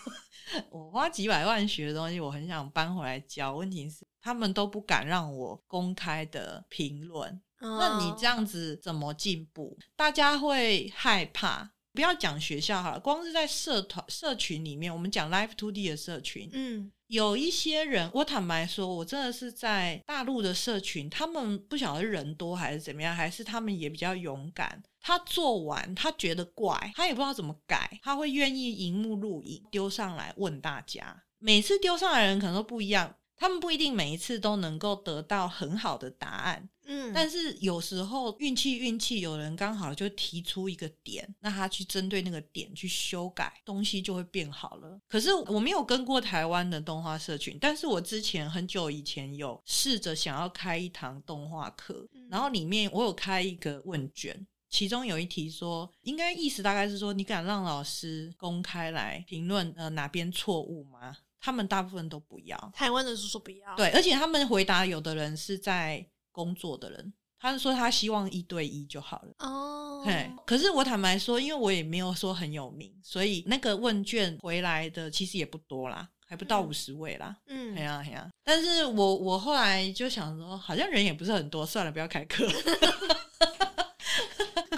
我花几百万学的东西，我很想搬回来教。问题是他们都不敢让我公开的评论。哦、那你这样子怎么进步？大家会害怕。不要讲学校好了，光是在社团社群里面，我们讲 Live to D 的社群，嗯，有一些人，我坦白说，我真的是在大陆的社群，他们不晓得人多还是怎么样，还是他们也比较勇敢。他做完，他觉得怪，他也不知道怎么改，他会愿意荧幕录影丢上来问大家。每次丢上来的人可能都不一样。他们不一定每一次都能够得到很好的答案，嗯，但是有时候运气运气，有人刚好就提出一个点，那他去针对那个点去修改，东西就会变好了。可是我没有跟过台湾的动画社群，但是我之前很久以前有试着想要开一堂动画课，然后里面我有开一个问卷，其中有一题说，应该意思大概是说，你敢让老师公开来评论呃哪边错误吗？他们大部分都不要，台湾的是说不要，对，而且他们回答，有的人是在工作的人，他是说他希望一对一就好了。哦，对。可是我坦白说，因为我也没有说很有名，所以那个问卷回来的其实也不多啦，还不到五十位啦。嗯，对呀对呀。但是我我后来就想说，好像人也不是很多，算了，不要开课。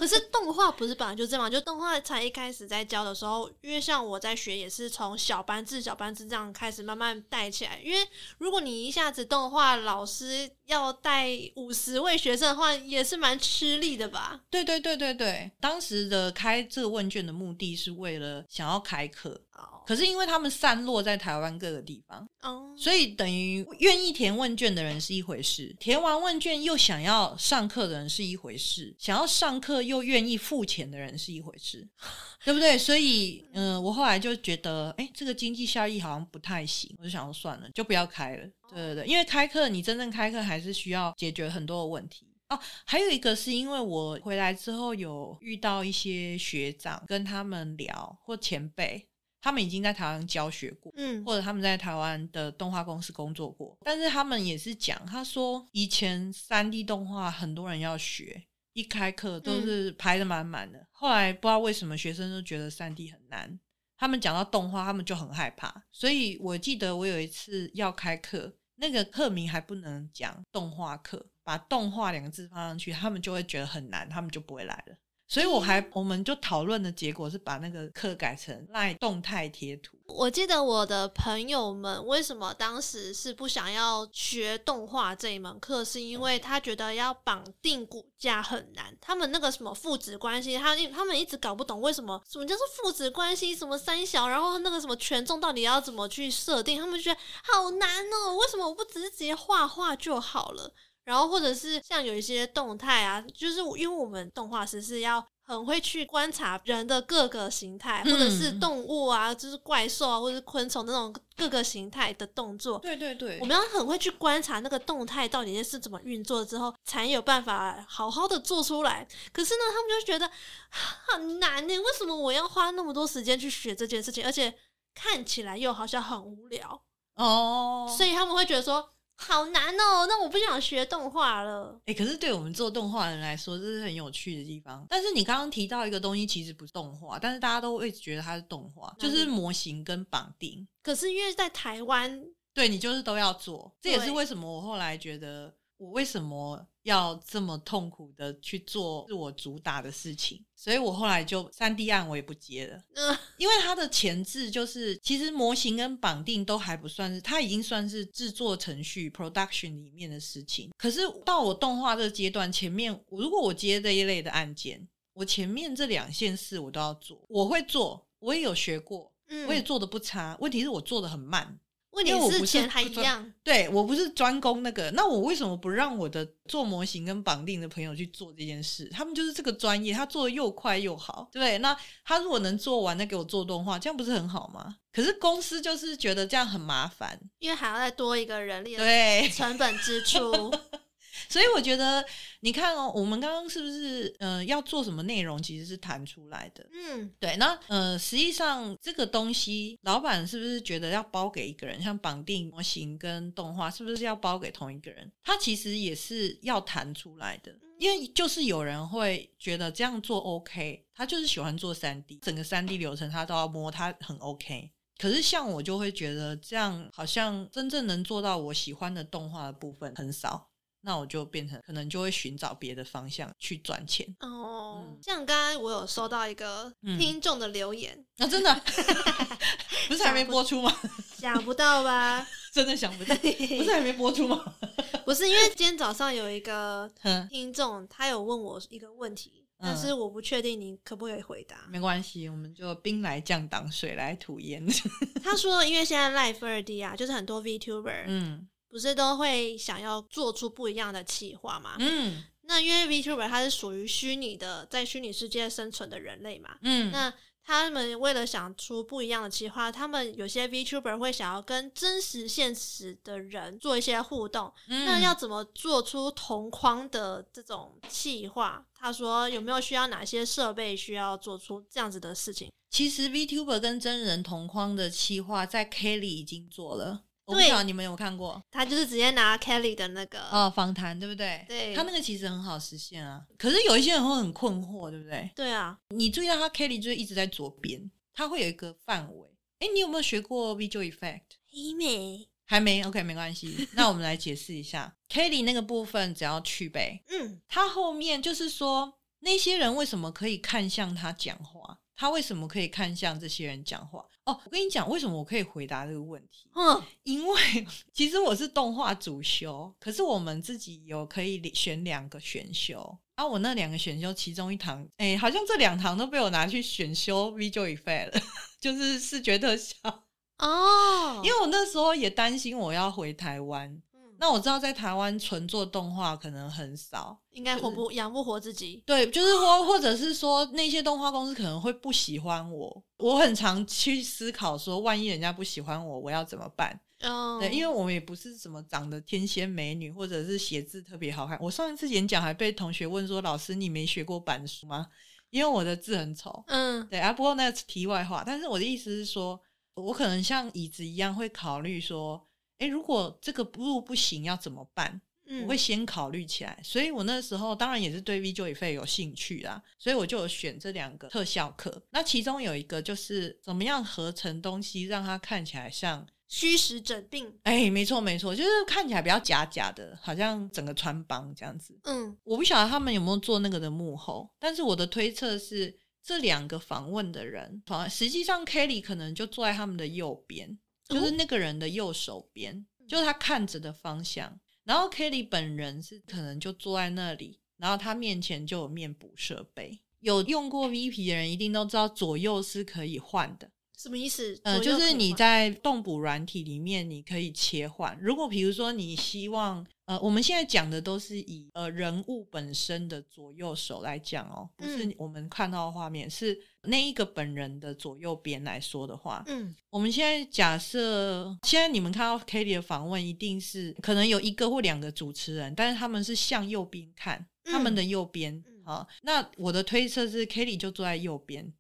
可是动画不是本来就这样，就动画才一开始在教的时候，因为像我在学也是从小班制、小班制这样开始慢慢带起来。因为如果你一下子动画老师要带五十位学生的话，也是蛮吃力的吧？对对对对对，当时的开这个问卷的目的是为了想要开课。可是因为他们散落在台湾各个地方，oh. 所以等于愿意填问卷的人是一回事，填完问卷又想要上课的人是一回事，想要上课又愿意付钱的人是一回事，对不对？所以，嗯、呃，我后来就觉得，哎，这个经济效益好像不太行，我就想说算了，就不要开了。对对对，因为开课你真正开课还是需要解决很多的问题哦。还有一个是因为我回来之后有遇到一些学长，跟他们聊或前辈。他们已经在台湾教学过，嗯，或者他们在台湾的动画公司工作过，但是他们也是讲，他说以前三 D 动画很多人要学，一开课都是排的满满的，嗯，后来不知道为什么学生都觉得三 D 很难，他们讲到动画，他们就很害怕，所以我记得我有一次要开课，那个课名还不能讲动画课，把动画两个字放上去，他们就会觉得很难，他们就不会来了。所以我还，我们就讨论的结果是把那个课改成赖动态贴图。我记得我的朋友们为什么当时是不想要学动画这一门课，是因为他觉得要绑定骨架很难。他们那个什么父子关系，他他们一直搞不懂为什么什么叫做父子关系，什么三小，然后那个什么权重到底要怎么去设定，他们觉得好难哦。为什么我不直接画画就好了？然后，或者是像有一些动态啊，就是因为我们动画师是要很会去观察人的各个形态，或者是动物啊，就是怪兽啊，或者是昆虫那种各个形态的动作。对对对，我们要很会去观察那个动态到底是怎么运作之后，才有办法好好的做出来。可是呢，他们就觉得 很难呢。为什么我要花那么多时间去学这件事情，而且看起来又好像很无聊哦？所以他们会觉得说。好难哦，那我不想学动画了。哎、欸，可是对我们做动画的人来说，这是很有趣的地方。但是你刚刚提到一个东西，其实不是动画，但是大家都会觉得它是动画，就是模型跟绑定。可是因为在台湾，对你就是都要做，这也是为什么我后来觉得。我为什么要这么痛苦的去做自我主打的事情？所以我后来就三 D 案我也不接了，嗯，因为它的前置就是其实模型跟绑定都还不算是，它已经算是制作程序 production 里面的事情。可是到我动画这个阶段，前面如果我接这一类的案件，我前面这两件事我都要做，我会做，我也有学过，嗯，我也做的不差。问题是我做的很慢。因为我不是还一样，对，我不是专攻那个，那我为什么不让我的做模型跟绑定的朋友去做这件事？他们就是这个专业，他做的又快又好，对不对？那他如果能做完，那给我做动画，这样不是很好吗？可是公司就是觉得这样很麻烦，因为还要再多一个人力对成本支出。所以我觉得，你看哦，我们刚刚是不是呃要做什么内容，其实是谈出来的。嗯，对。那呃，实际上这个东西，老板是不是觉得要包给一个人？像绑定模型跟动画，是不是要包给同一个人？他其实也是要谈出来的，因为就是有人会觉得这样做 OK，他就是喜欢做三 D，整个三 D 流程他都要摸，他很 OK。可是像我就会觉得这样好像真正能做到我喜欢的动画的部分很少。那我就变成可能就会寻找别的方向去赚钱哦。嗯、像刚刚我有收到一个听众的留言，那、嗯啊、真的 不是还没播出吗？想不到吧？真的想不到，不是还没播出吗？不是，因为今天早上有一个听众，他有问我一个问题，但是我不确定你可不可以回答。没关系，我们就兵来将挡，水来土掩。他说，因为现在 Live 二 D 啊，就是很多 VTuber，嗯，不是都会想要做出不一样的企划嘛，嗯，那因为 VTuber 它是属于虚拟的，在虚拟世界生存的人类嘛，嗯，那。他们为了想出不一样的企划，他们有些 VTuber 会想要跟真实现实的人做一些互动。嗯、那要怎么做出同框的这种企划？他说有没有需要哪些设备需要做出这样子的事情？其实 VTuber 跟真人同框的企划在 Kelly 已经做了。我不知道你们有看过？他就是直接拿 Kelly 的那个哦访谈，对不对？对，他那个其实很好实现啊。可是有一些人会很困惑，对不对？对啊，你注意到他 Kelly 就是一直在左边，他会有一个范围。哎，你有没有学过 Visual Effect？还没，还没。OK，没关系。那我们来解释一下 Kelly 那个部分，只要去背。嗯，他后面就是说那些人为什么可以看向他讲话？他为什么可以看向这些人讲话？哦，我跟你讲，为什么我可以回答这个问题？嗯，因为其实我是动画主修，可是我们自己有可以选两个选修。啊，我那两个选修其中一堂，哎，好像这两堂都被我拿去选修 Visual Effect 了，就是视觉特效。哦，因为我那时候也担心我要回台湾。那我知道在台湾纯做动画可能很少，应该活不养不活自己。对，就是说，或者是说那些动画公司可能会不喜欢我。我很常去思考说，万一人家不喜欢我，我要怎么办？哦，对，因为我们也不是什么长得天仙美女，或者是写字特别好看。我上一次演讲还被同学问说：“老师，你没学过板书吗？”因为我的字很丑。嗯，对啊。不过那是题外话。但是我的意思是说，我可能像椅子一样会考虑说。诶，如果这个路不行要怎么办？嗯，我会先考虑起来。所以我那时候当然也是对 Visual Effect 有兴趣啦，所以我就有选这两个特效课。那其中有一个就是怎么样合成东西，让它看起来像虚实整并。哎，没错没错，就是看起来比较假假的，好像整个穿帮这样子。嗯，我不晓得他们有没有做那个的幕后，但是我的推测是这两个访问的人，实际上 Kelly 可能就坐在他们的右边。就是那个人的右手边，就是他看着的方向。然后 Kelly 本人是可能就坐在那里，然后他面前就有面部设备。有用过 VP 的人一定都知道，左右是可以换的。什么意思？呃，就是你在动捕软体里面，你可以切换。如果比如说你希望。呃，我们现在讲的都是以呃人物本身的左右手来讲哦，不是我们看到的画面，嗯、是那一个本人的左右边来说的话。嗯，我们现在假设，现在你们看到 k a t i e 的访问，一定是可能有一个或两个主持人，但是他们是向右边看，他们的右边。好、嗯，那我的推测是 Kelly 就坐在右边。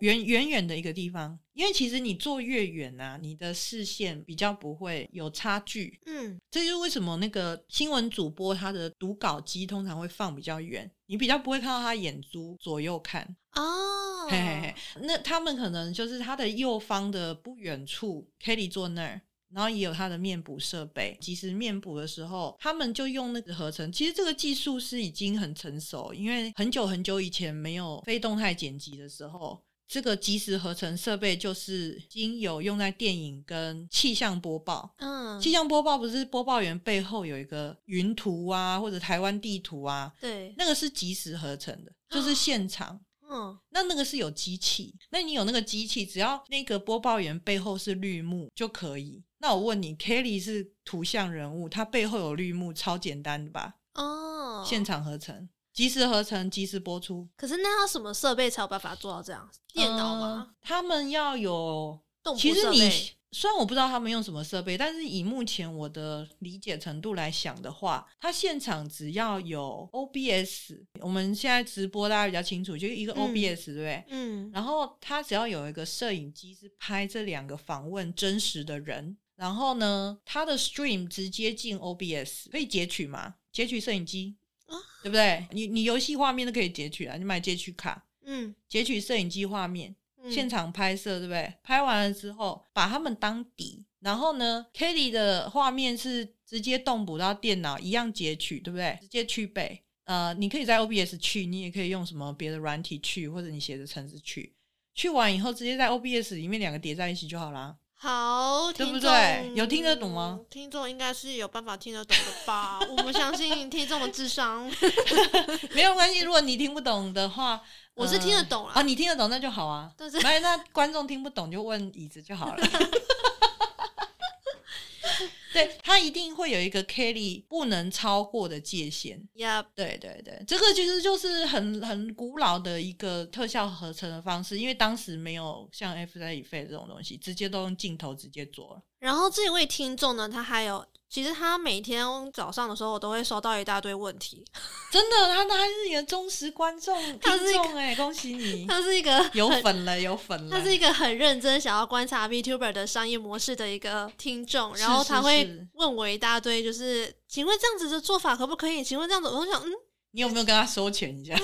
远远远的一个地方，因为其实你坐越远啊，你的视线比较不会有差距。嗯，这就是为什么那个新闻主播他的读稿机通常会放比较远，你比较不会看到他眼珠左右看。哦，嘿嘿嘿，那他们可能就是他的右方的不远处，Kelly 坐那儿，然后也有他的面补设备。即时面补的时候，他们就用那个合成。其实这个技术是已经很成熟，因为很久很久以前没有非动态剪辑的时候。这个即时合成设备就是已经有用在电影跟气象播报。嗯，气象播报不是播报员背后有一个云图啊，或者台湾地图啊？对，那个是即时合成的，就是现场。嗯，那那个是有机器，那你有那个机器，只要那个播报员背后是绿幕就可以。那我问你，Kelly 是图像人物，他背后有绿幕，超简单的吧？哦，现场合成。即时合成，即时播出。可是那要什么设备才有办法做到这样？电脑吗？呃，他们要有动。其实你虽然我不知道他们用什么设备，但是以目前我的理解程度来想的话，它现场只要有 OBS，我们现在直播大家比较清楚，就一个 OBS，嗯，对不对？嗯。然后它只要有一个摄影机是拍这两个访问真实的人，然后呢，它的 stream 直接进 OBS，可以截取吗？截取摄影机。对不对？你你游戏画面都可以截取啊，你买截取卡，嗯，截取摄影机画面，嗯、现场拍摄，对不对？拍完了之后，把他们当底，然后呢 k a t i e 的画面是直接动捕到电脑，一样截取，对不对？直接去背，呃，你可以在 OBS 去，你也可以用什么别的软体去，或者你写的程式去，去完以后直接在 OBS 里面两个叠在一起就好啦。好，对不对？有听得懂吗？听众应该是有办法听得懂的吧？我们相信听众的智商。没有关系，如果你听不懂的话，我是听得懂了。啊，你听得懂那就好啊。但是，那观众听不懂就问椅子就好了。对，他一定会有一个 Kelly 不能超过的界限。Yep. 对对对，这个其实就是很很古老的一个特效合成的方式，因为当时没有像 After Effects 这种东西，直接都用镜头直接做了。然后这一位听众呢，他还有。其实他每天早上的时候，我都会收到一大堆问题。真的，他他还是你的忠实观众听众哎，恭喜你！他是一个有粉了，有粉了。他是一个很认真想要观察 VTuber 的商业模式的一个听众，然后他会问我一大堆，就是请问这样子的做法可不可以？请问这样子，我想嗯，你有没有跟他收钱一下？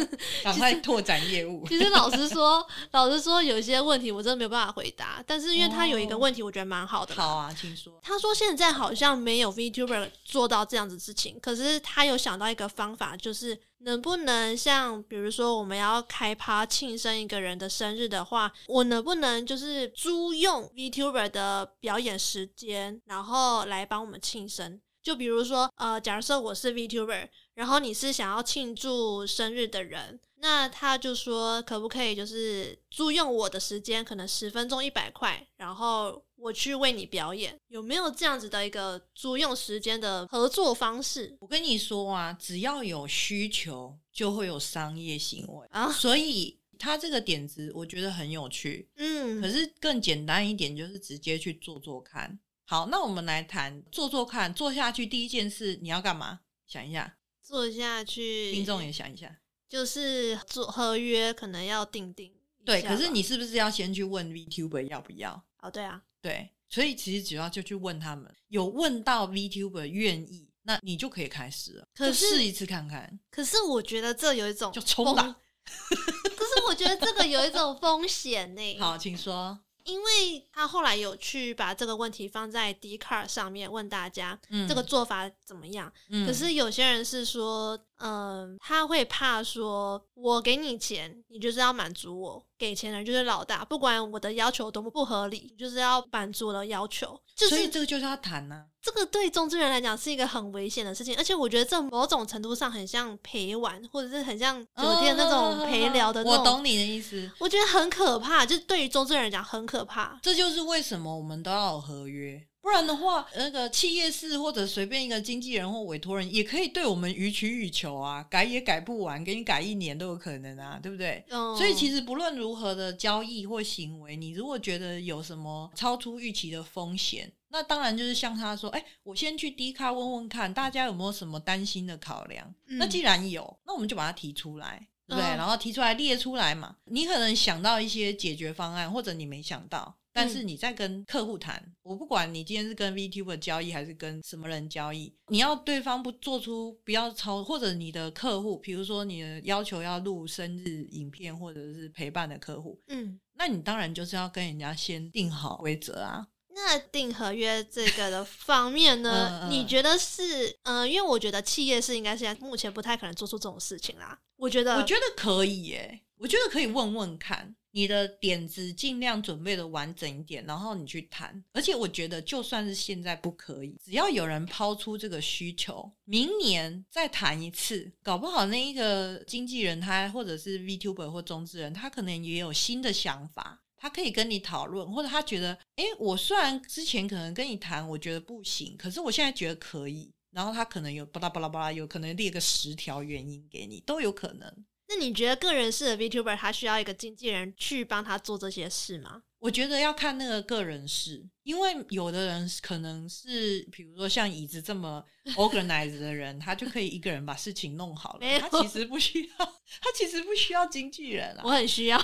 赶快拓展业务。其实老实说，老实说，有一些问题我真的没有办法回答。但是因为他有一个问题，我觉得蛮好的。好啊，请说。他说现在好像没有 VTuber 做到这样子事情，可是他有想到一个方法，就是能不能像比如说我们要开趴庆生一个人的生日的话，我能不能就是租用 VTuber 的表演时间，然后来帮我们庆生？就比如说，呃，假设我是 VTuber。然后你是想要庆祝生日的人，那他就说可不可以就是租用我的时间，可能十分钟一百块，然后我去为你表演，有没有这样子的一个租用时间的合作方式？我跟你说啊，只要有需求，就会有商业行为啊，所以他这个点子我觉得很有趣，嗯，可是更简单一点就是直接去做做看。好，那我们来谈做做看，做下去第一件事你要干嘛？想一下。做下去，听众也想一下，就是做合约可能要定定。对，可是你是不是要先去问 VTuber 要不要？哦，对啊，对，所以其实主要就去问他们，有问到 VTuber 愿意，那你就可以开始了，可是试一次看看。可是我觉得这有一种就冲吧，可是我觉得这个有一种风险呢。好，请说。因为他后来有去把这个问题放在 Dcard 上面问大家，嗯，这个做法怎么样？嗯，可是有些人是说，嗯、呃，他会怕说，我给你钱，你就是要满足我。给钱的人就是老大，不管我的要求多么不合理，就是要满足我的要求。就是、所以这个就是要谈呢、啊。这个对中之人来讲是一个很危险的事情，而且我觉得这某种程度上很像陪玩，或者是很像酒店那种陪聊的那种。我懂你的意思。我觉得很可怕，就是对于中之人来讲很可怕。这就是为什么我们都要有合约。不然的话，那个企业是或者随便一个经纪人或委托人也可以对我们予取予求啊，改也改不完，给你改一年都有可能啊，对不对？嗯。所以其实不论如何的交易或行为，你如果觉得有什么超出预期的风险，那当然就是像他说，哎，我先去低卡问问看，大家有没有什么担心的考量？嗯。那既然有，那我们就把它提出来，对不对？嗯。然后提出来列出来嘛。你可能想到一些解决方案，或者你没想到。但是你在跟客户谈，嗯，我不管你今天是跟 VTuber 交易还是跟什么人交易，你要对方不做出不要超，或者你的客户，比如说你的要求要录生日影片或者是陪伴的客户，嗯，那你当然就是要跟人家先定好规则啊。那定合约这个的方面呢，嗯，你觉得是嗯，呃，因为我觉得企业是应该现在目前不太可能做出这种事情啦。我觉得，我觉得可以耶，我觉得可以问问看。你的点子尽量准备的完整一点，然后你去谈。而且我觉得，就算是现在不可以，只要有人抛出这个需求，明年再谈一次，搞不好那一个经纪人他或者是 VTuber 或中之人，他可能也有新的想法，他可以跟你讨论，或者他觉得，诶，我虽然之前可能跟你谈，我觉得不行，可是我现在觉得可以，然后他可能有巴拉巴拉巴拉，有可能列个十条原因给你，都有可能。那你觉得个人式的 VTuber 他需要一个经纪人去帮他做这些事吗？我觉得要看那个个人式，因为有的人可能是，比如说像椅子这么 organized 的人，他就可以一个人把事情弄好了。他其实不需要，他其实不需要经纪人啊。我很需要。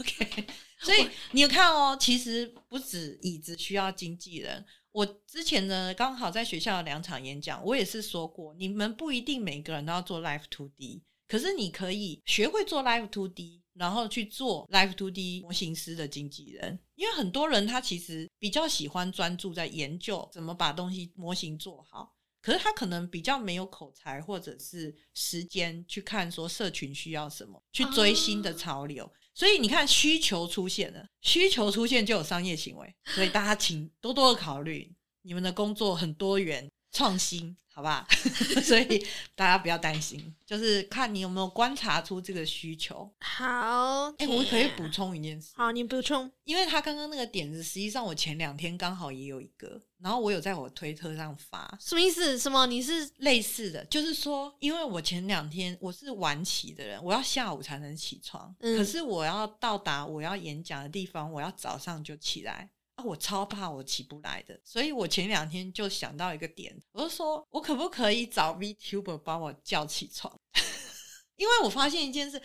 OK，所以你有看哦，其实不止椅子需要经纪人。我之前呢，刚好在学校的两场演讲，我也是说过，你们不一定每个人都要做 Live 2D。可是你可以学会做 Live to D，然后去做 Live to D 模型师的经纪人，因为很多人他其实比较喜欢专注在研究怎么把东西模型做好，可是他可能比较没有口才或者是时间去看说社群需要什么，去追新的潮流。所以你看，需求出现了，需求出现就有商业行为，所以大家请多多的考虑，你们的工作很多元创新。好吧，所以大家不要担心，就是看你有没有观察出这个需求。好，哎、欸，我可以补充一件事。好，你补充，因为他刚刚那个点子，实际上我前两天刚好也有一个，然后我有在我推特上发。什么意思？什么？你是类似的，就是说，因为我前两天我是晚起的人，我要下午才能起床，嗯、可是我要到达我要演讲的地方，我要早上就起来。啊，我超怕我起不来的，所以我前两天就想到一个点，我就说我可不可以找 VTuber 帮我叫起床？因为我发现一件事。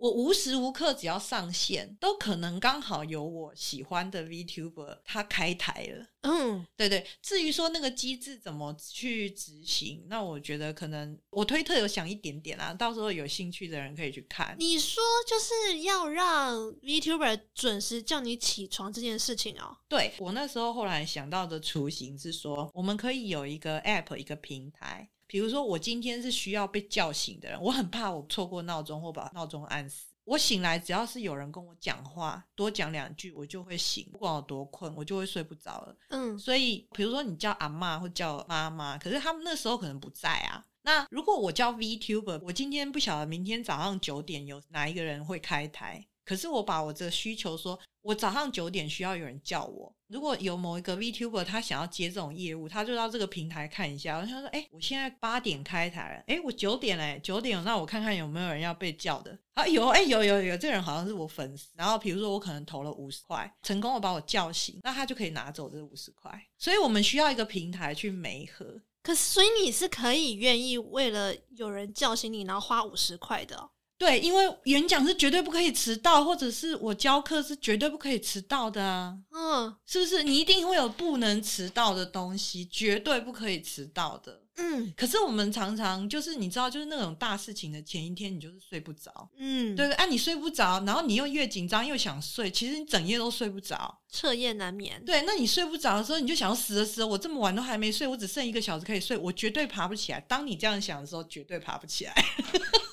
我无时无刻只要上线，都可能刚好有我喜欢的 VTuber 他开台了。嗯，对对。至于说那个机制怎么去执行，那我觉得可能我推特有想一点点啊，到时候有兴趣的人可以去看。你说就是要让 VTuber 准时叫你起床这件事情哦？对，我那时候后来想到的雏形是说，我们可以有一个 App 一个平台。比如说，我今天是需要被叫醒的人，我很怕我错过闹钟或把闹钟按死。我醒来，只要是有人跟我讲话，多讲两句，我就会醒。不管我多困，我就会睡不着了。嗯，所以比如说你叫阿嬷或叫妈妈，可是他们那时候可能不在啊。那如果我叫 VTuber，我今天不晓得明天早上九点有哪一个人会开台。可是我把我这个需求说，我早上九点需要有人叫我。如果有某一个 VTuber 他想要接这种业务，他就到这个平台看一下。然后他说：“哎，我现在八点开台了，哎，我九点嘞，九点，那我看看有没有人要被叫的。啊，有，哎，有有有，这个人好像是我粉丝。然后比如说我可能投了五十块，成功的把我叫醒，那他就可以拿走这五十块。所以我们需要一个平台去媒合。可是，所以你是可以愿意为了有人叫醒你，然后花五十块的？”对，因为演讲是绝对不可以迟到，或者是我教课是绝对不可以迟到的啊。嗯，是不是？你一定会有不能迟到的东西，绝对不可以迟到的。嗯，可是我们常常就是你知道，就是那种大事情的前一天，你就是睡不着。嗯，对对，啊，你睡不着，然后你又越紧张又想睡，其实你整夜都睡不着，彻夜难眠。对，那你睡不着的时候，你就想要死的时候，我这么晚都还没睡，我只剩一个小时可以睡，我绝对爬不起来。当你这样想的时候，绝对爬不起来。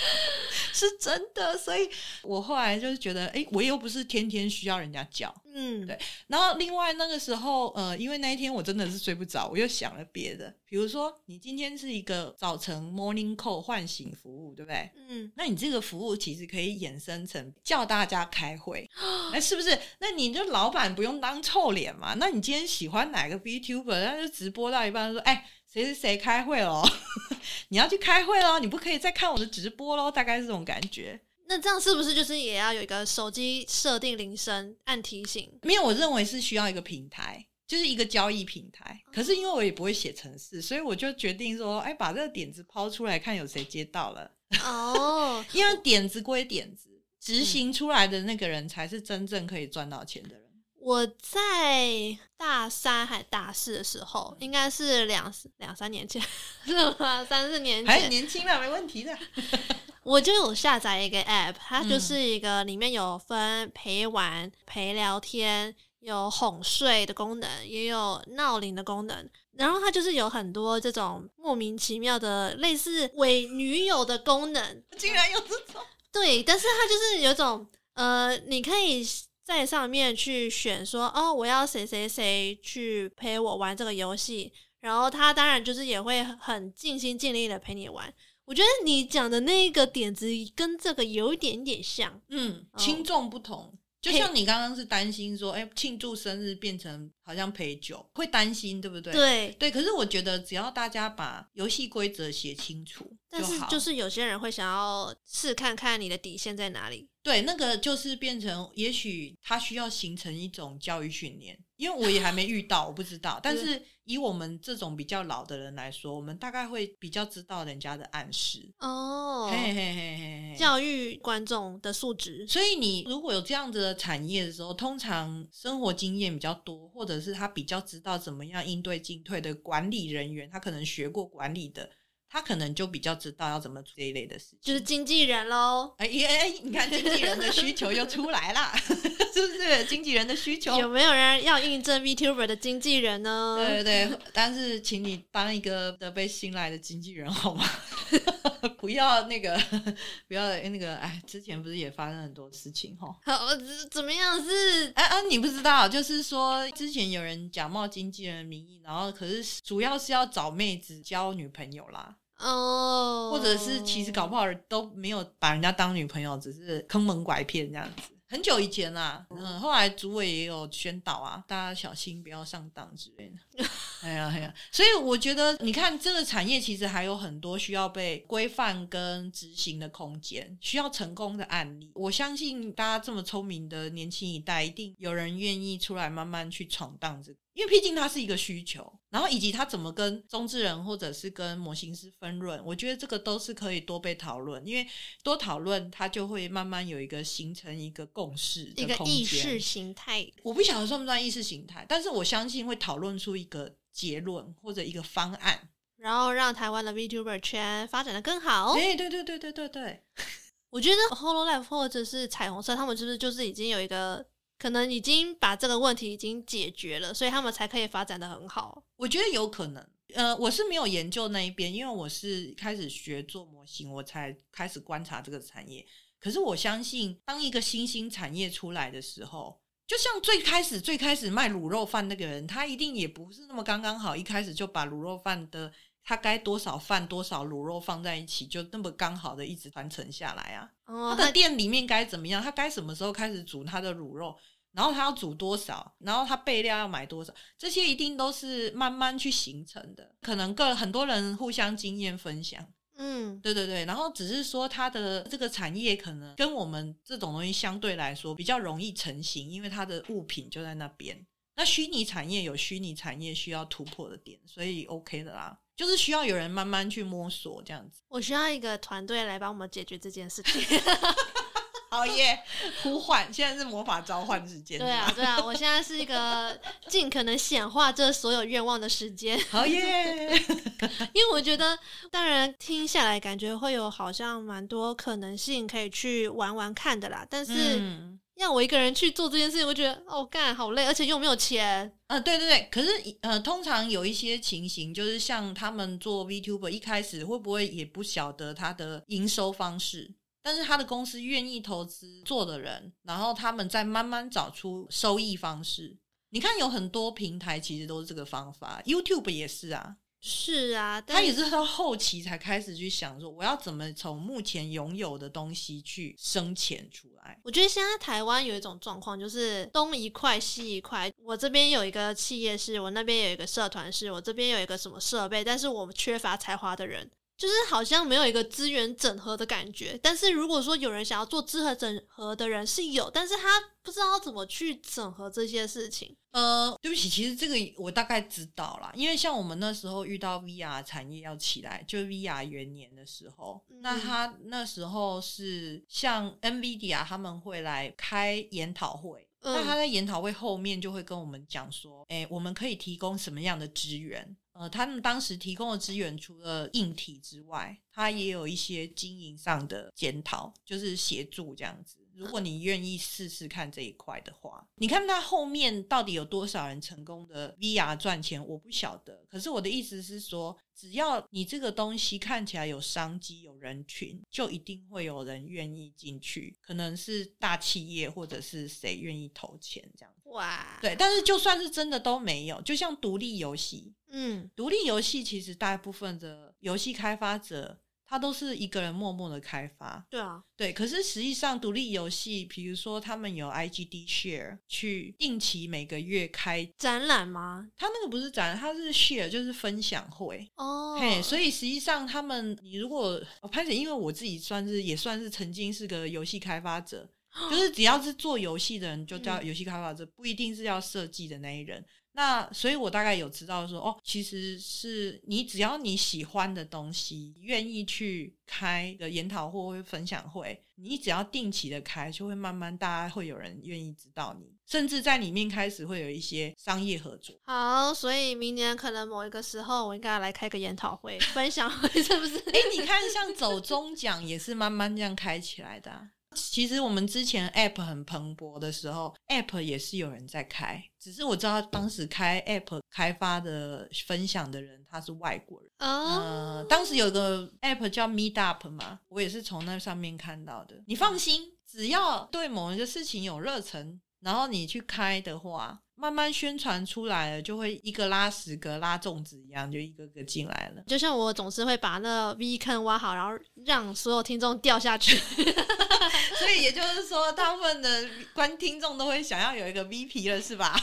是真的，所以我后来就是觉得，哎，我又不是天天需要人家叫，嗯，对。然后另外那个时候，呃，因为那一天我真的是睡不着，我又想了别的，比如说你今天是一个早晨 morning call 唤醒服务，对不对？嗯，那你这个服务其实可以衍生成叫大家开会，哎，是不是？那你就老板不用当臭脸嘛？那你今天喜欢哪个 VTuber，那就直播到一半说，哎。谁谁谁开会了？你要去开会了，你不可以再看我的直播喽。大概是这种感觉。那这样是不是就是也要有一个手机设定铃声按提醒？没有，我认为是需要一个平台，就是一个交易平台。可是因为我也不会写程式，所以我就决定说，哎，把这个点子抛出来，看有谁接到了。哦，因为点子归点子，执行出来的那个人才是真正可以赚到钱的人。我在大三还大四的时候，应该是两两三年前，是吗？三四年前，还年轻了，没问题的。我就有下载一个 app，它就是一个里面有分陪玩、陪聊天，有哄睡的功能，也有闹铃的功能。然后它就是有很多这种莫名其妙的类似伪女友的功能，竟然有这种。对，但是它就是有种呃，你可以。在上面去选说哦，我要谁谁谁去陪我玩这个游戏，然后他当然就是也会很尽心尽力的陪你玩。我觉得你讲的那个点子跟这个有一点点像，嗯，轻重不同。就像你刚刚是担心说，哎，庆祝生日变成好像陪酒，会担心，对不对？对对。可是我觉得，只要大家把游戏规则写清楚，但是就是有些人会想要试看看你的底线在哪里。对，那个就是变成，也许他需要形成一种教育训练。因为我也还没遇到，我不知道。但是以我们这种比较老的人来说，我们大概会比较知道人家的暗示哦，嘿嘿嘿嘿嘿，教育观众的素质。所以你如果有这样子的产业的时候，通常生活经验比较多，或者是他比较知道怎么样应对进退的管理人员，他可能学过管理的。他可能就比较知道要怎么做这一类的事情，就是经纪人喽。哎哎，你看经纪人的需求又出来了，是不是？经纪人的需求，有没有人要应征 VTuber 的经纪人呢？对对对，但是请你当一个的被信赖的经纪人好吗？不要那个，不要那个，哎，之前不是也发生很多事情哈？好，怎么样是？哎啊，你不知道，就是说之前有人假冒经纪人的名义，然后可是主要是要找妹子交女朋友啦。哦，或者是其实搞不好都没有把人家当女朋友，只是坑蒙拐骗这样子。很久以前啦，嗯，后来主委也有宣导啊，大家小心不要上当之类的。哎呀哎呀，所以我觉得，你看这个产业其实还有很多需要被规范跟执行的空间，需要成功的案例。我相信大家这么聪明的年轻一代，一定有人愿意出来慢慢去闯荡这个。因为毕竟它是一个需求，然后以及它怎么跟中之人或者是跟模型师分润，我觉得这个都是可以多被讨论。因为多讨论，它就会慢慢有一个形成一个共识一个意识形态。我不晓得算不算意识形态，但是我相信会讨论出一个结论或者一个方案，然后让台湾的 VTuber 圈发展的更好。对对对对对对对，我觉得 Hololive 或者是彩虹色，他们是不是就是已经有一个。可能已经把这个问题已经解决了，所以他们才可以发展的很好。我觉得有可能，呃，我是没有研究那一边，因为我是开始学做模型，我才开始观察这个产业。可是我相信，当一个新兴产业出来的时候，就像最开始最开始卖卤肉饭那个人，他一定也不是那么刚刚好，一开始就把卤肉饭的他该多少饭多少卤肉放在一起，就那么刚好的一直传承下来啊。哦，他的店里面该怎么样，他该什么时候开始煮他的卤肉？然后他要煮多少，然后他备料要买多少，这些一定都是慢慢去形成的。可能个很多人互相经验分享，嗯，对对对。然后只是说他的这个产业可能跟我们这种东西相对来说比较容易成型，因为它的物品就在那边。那虚拟产业有虚拟产业需要突破的点，所以 OK 的啦，就是需要有人慢慢去摸索这样子。我需要一个团队来帮我们解决这件事情。好耶！呼唤，现在是魔法召唤时间。对啊，对啊，我现在是一个尽可能显化这所有愿望的时间。好耶！因为我觉得，当然听下来感觉会有好像蛮多可能性可以去玩玩看的啦。但是要我一个人去做这件事情，我觉得哦干好累，而且又没有钱。呃，对对对。可是呃，通常有一些情形，就是像他们做 VTuber 一开始会不会也不晓得他的营收方式？但是他的公司愿意投资做的人，然后他们再慢慢找出收益方式。你看，有很多平台其实都是这个方法，YouTube 也是啊。是啊，他也是到后期才开始去想说，我要怎么从目前拥有的东西去生钱出来。我觉得现在台湾有一种状况，就是东一块西一块。我这边有一个企业是，我那边有一个社团是，我这边有一个什么设备，但是我们缺乏才华的人。就是好像没有一个资源整合的感觉，但是如果说有人想要做资源整合的人是有，但是他不知道怎么去整合这些事情。呃，对不起，其实这个我大概知道啦，因为像我们那时候遇到 VR 产业要起来，就 VR 元年的时候，嗯、那他那时候是像 NVIDIA 他们会来开研讨会，嗯、那他在研讨会后面就会跟我们讲说，哎，我们可以提供什么样的资源？呃，他们当时提供的资源除了硬体之外，他也有一些经营上的检讨，就是协助这样子。如果你愿意试试看这一块的话，你看他后面到底有多少人成功的 VR 赚钱，我不晓得。可是我的意思是说，只要你这个东西看起来有商机、有人群，就一定会有人愿意进去。可能是大企业或者是谁愿意投钱这样。哇，对。但是就算是真的都没有，就像独立游戏，嗯，独立游戏其实大部分的游戏开发者。他都是一个人默默的开发，对啊，对。可是实际上，独立游戏，比如说他们有 IGD Share 去定期每个月开展览吗？他那个不是展览，他是 Share，就是分享会哦。嘿，所以实际上他们，你如果我拍摄，因为我自己算是也算是曾经是个游戏开发者，就是只要是做游戏的人就叫游戏开发者，嗯、不一定是要设计的那一人。那所以，我大概有知道说，哦，其实是你只要你喜欢的东西，愿意去开的研讨会或分享会，你只要定期的开，就会慢慢大家会有人愿意知道你，甚至在里面开始会有一些商业合作。好，所以明年可能某一个时候，我应该要来开个研讨会、分享会，是不是？哎，你看，像走中奖也是慢慢这样开起来的啊。其实我们之前 App 很蓬勃的时候，App 也是有人在开，只是我知道当时开 App 开发的分享的人他是外国人。哦、呃，当时有个 App 叫 Meetup 嘛，我也是从那上面看到的。你放心，只要对某一个事情有热忱，然后你去开的话。慢慢宣传出来了，就会一个拉十个，拉粽子一样，就一个个进来了。就像我总是会把那 V 坑挖好，然后让所有听众掉下去。所以也就是说，大部分的观听众都会想要有一个 V 皮了，是吧？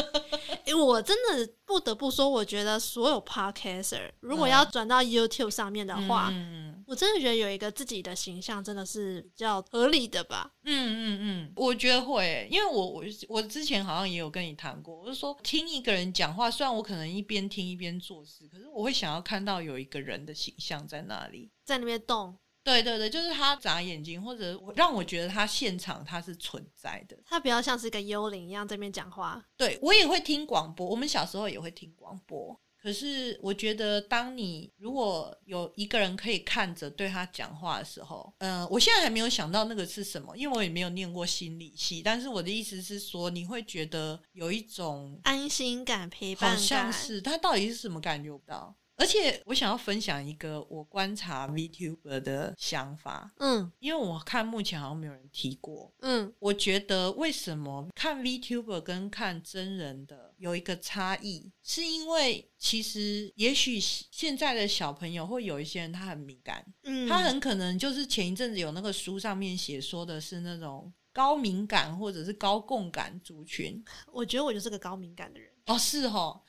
欸，我真的不得不说，我觉得所有 Podcaster 如果要转到 YouTube 上面的话，嗯。我真的觉得有一个自己的形象真的是比较合理的吧。嗯嗯嗯，我觉得会，因为我我我之前好像也有跟你谈过，我就说听一个人讲话，虽然我可能一边听一边做事，可是我会想要看到有一个人的形象在那里，在那边动。对对对，就是他眨眼睛，或者让我觉得他现场他是存在的，他比较像是一个幽灵一样在那边讲话。对，我也会听广播，我们小时候也会听广播。可是我觉得，当你如果有一个人可以看着对他讲话的时候，嗯、呃，我现在还没有想到那个是什么，因为我也没有念过心理系。但是我的意思是说，你会觉得有一种安心感、陪伴感，好像是他到底是什么感觉不到。而且我想要分享一个我观察 VTuber 的想法，嗯，因为我看目前好像没有人提过，嗯，我觉得为什么看 VTuber 跟看真人的有一个差异，是因为其实也许现在的小朋友或有一些人他很敏感，嗯，他很可能就是前一阵子有那个书上面写说的是那种高敏感或者是高共感族群，我觉得我就是个高敏感的人。哦，是哦。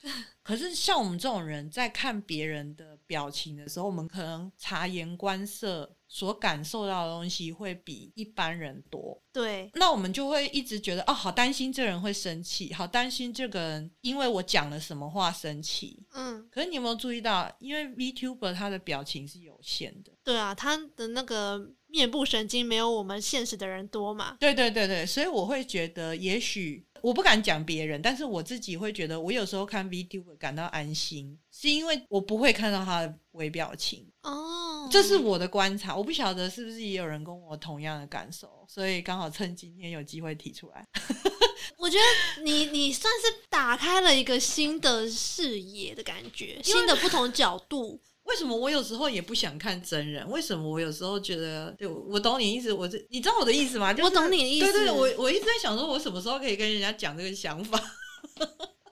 可是像我们这种人在看别人的表情的时候，我们可能察言观色，所感受到的东西会比一般人多。对，那我们就会一直觉得，哦，好担心这人会生气，好担心这个人因为我讲了什么话生气。嗯，可是你有没有注意到，因为 VTuber 他的表情是有限的。对啊，他的那个面部神经没有我们现实的人多嘛。对对对对，所以我会觉得，也许。我不敢讲别人，但是我自己会觉得，我有时候看 VTuber 感到安心，是因为我不会看到他的微表情哦，这是我的观察。我不晓得是不是也有人跟我同样的感受，所以刚好趁今天有机会提出来。我觉得你你算是打开了一个新的视野的感觉，新的不同角度。为什么我有时候也不想看真人？为什么我有时候觉得，对，我懂你意思，我这你知道我的意思吗？就是、我懂你的意思。对对，我我一直在想说，我什么时候可以跟人家讲这个想法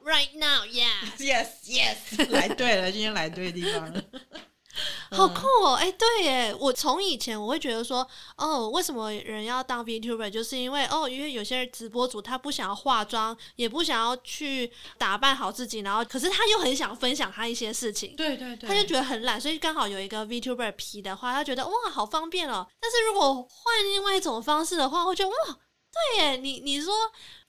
？Right now, yeah, yes, yes，来对了，今天来对地方了。好酷哦！哎、欸，对耶，我从以前我会觉得说，哦，为什么人要当 VTuber？就是因为哦，因为有些直播主他不想要化妆，也不想要去打扮好自己，然后可是他又很想分享他一些事情，对对对，他就觉得很懒，所以刚好有一个 VTuber 皮的话，他觉得哇，好方便哦。但是如果换另外一种方式的话，我觉得哇，对耶，你你说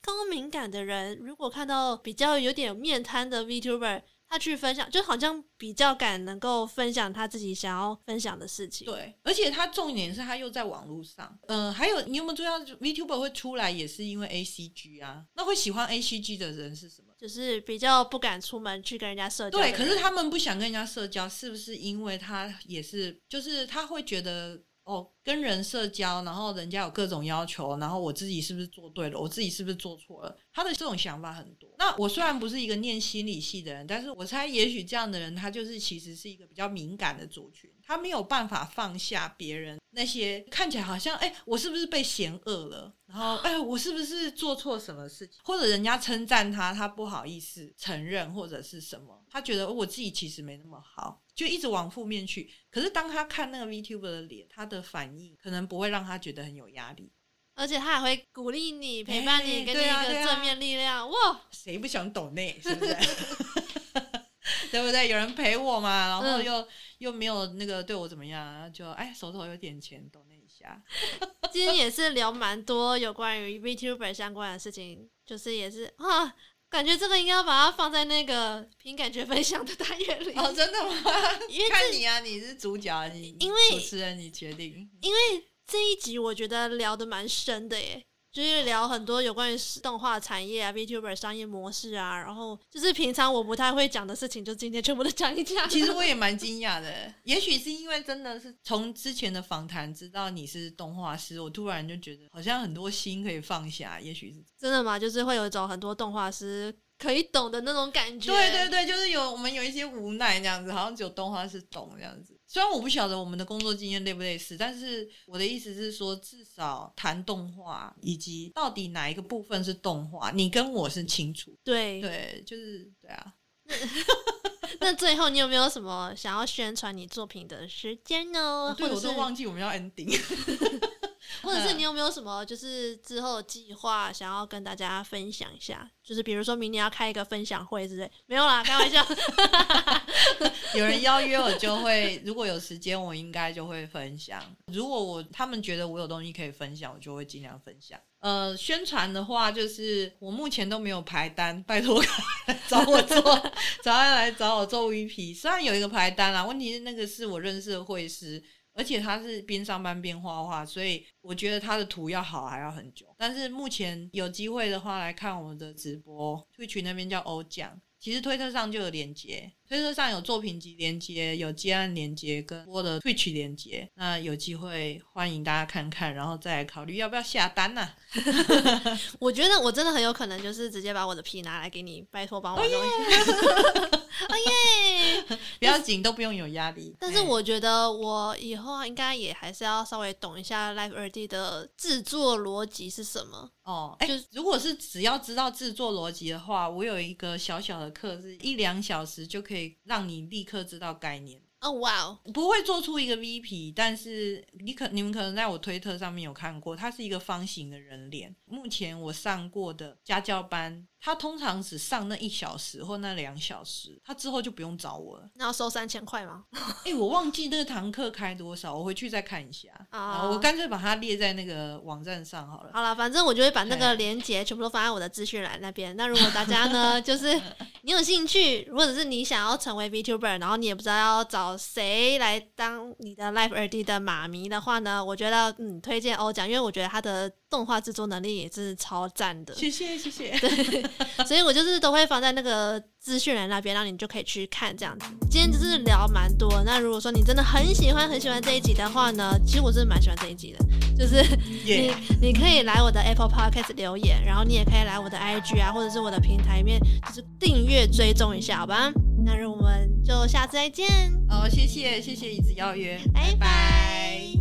高敏感的人如果看到比较有点面瘫的 VTuber。他去分享，就好像比较敢能够分享他自己想要分享的事情。对，而且他重点是他又在网络上。嗯、呃，还有你有没有注意到，VTuber 会出来也是因为 ACG 啊？那会喜欢 ACG 的人是什么？就是比较不敢出门去跟人家社交。对，可是他们不想跟人家社交，是不是因为他也是，就是他会觉得。哦，跟人社交，然后人家有各种要求，然后我自己是不是做对了？我自己是不是做错了？他的这种想法很多。那我虽然不是一个念心理系的人，但是我猜也许这样的人，他就是其实是一个比较敏感的族群，他没有办法放下别人那些看起来好像，哎，我是不是被嫌恶了？然后，哎，我是不是做错什么事情？或者人家称赞他，他不好意思承认，或者是什么？他觉得我自己其实没那么好。就一直往负面去，可是当他看那个 VTuber 的脸，他的反应可能不会让他觉得很有压力，而且他还会鼓励你、陪伴你，给你一个正面力量。哇，谁不想抖内？是不是？对不对？有人陪我嘛，然后又、嗯、又没有那个对我怎么样，就哎手头有点钱，抖那一下。今天也是聊蛮多有关于 VTuber 相关的事情，就是也是啊。感觉这个应该要把它放在那个凭感觉分享的单元里哦，真的吗？因为看你啊，你是主角，你因为主持人，你决定。因为这一集我觉得聊的蛮深的耶，就是聊很多有关于动画产业啊、VTuber 商业模式啊，然后就是平常我不太会讲的事情，就今天全部都讲一讲。其实我也 蛮惊讶的，也许是因为真的是从之前的访谈知道你是动画师，我突然就觉得好像很多心可以放下。也许是真的吗？就是会有一种很多动画师可以懂的那种感觉。对对对，就是有我们有一些无奈这样子，好像只有动画师懂这样子。虽然我不晓得我们的工作经验类不类似，但是我的意思是说，至少谈动画以及到底哪一个部分是动画，你跟我是清楚。对对，就是对啊。那最后你有没有什么想要宣传你作品的时间呢？对，我都忘记我们要 ending。或者是你有没有什么就是之后计划想要跟大家分享一下？就是比如说明年要开一个分享会之类，没有啦，开玩笑。有人邀约我就会，如果有时间我应该就会分享。如果我他们觉得我有东西可以分享，我就会尽量分享。呃，宣传的话就是我目前都没有排单，拜托 找我做，找他来找我做 VP。虽然有一个排单啦，问题是那个是我认识的会师。而且他是边上班边画画，所以我觉得他的图要好还要很久。但是目前有机会的话来看我们的直播，Twitch 那边叫欧酱，其实推特上就有链接。推特上有作品集连接，有接案连接，跟播的 Twitch 连接。那有机会欢迎大家看看，然后再来考虑要不要下单呢、啊？我觉得我真的很有可能就是直接把我的皮拿来给你，拜托帮我弄一下。哦耶！不要紧，都不用有压力。但是我觉得我以后应该也还是要稍微懂一下 Live 二 D 的制作逻辑是什么哦。哎、欸，就是如果是只要知道制作逻辑的话，我有一个小小的课，是一两小时就可以。可以让你立刻知道概念哦，哇哦，不会做出一个 VP，但是你可你们可能在我推特上面有看过，它是一个方形的人脸。目前我上过的家教班。他通常只上那一小时或那两小时，他之后就不用找我了。那要收三千块吗？哎、欸，我忘记那个堂课开多少，我回去再看一下。啊、oh.，我干脆把它列在那个网站上好了。好了，反正我就会把那个链接全部都放在我的资讯栏那边。那如果大家呢，就是你有兴趣，或者是你想要成为 VTuber，然后你也不知道要找谁来当你的 Live 二 D 的妈咪的话呢，我觉得嗯，推荐欧奖，因为我觉得他的。动画制作能力也是超赞的，谢谢谢谢。对，所以我就是都会放在那个资讯栏那边，然后你就可以去看这样子。今天就是聊蛮多，那如果说你真的很喜欢很喜欢这一集的话呢，其实我是蛮喜欢这一集的，就是 你.你可以来我的 Apple Podcast 留言，然后你也可以来我的 IG 啊，或者是我的平台里面，就是订阅追踪一下，好吧？那我们就下次再见。好，谢谢谢谢椅子邀约，拜拜。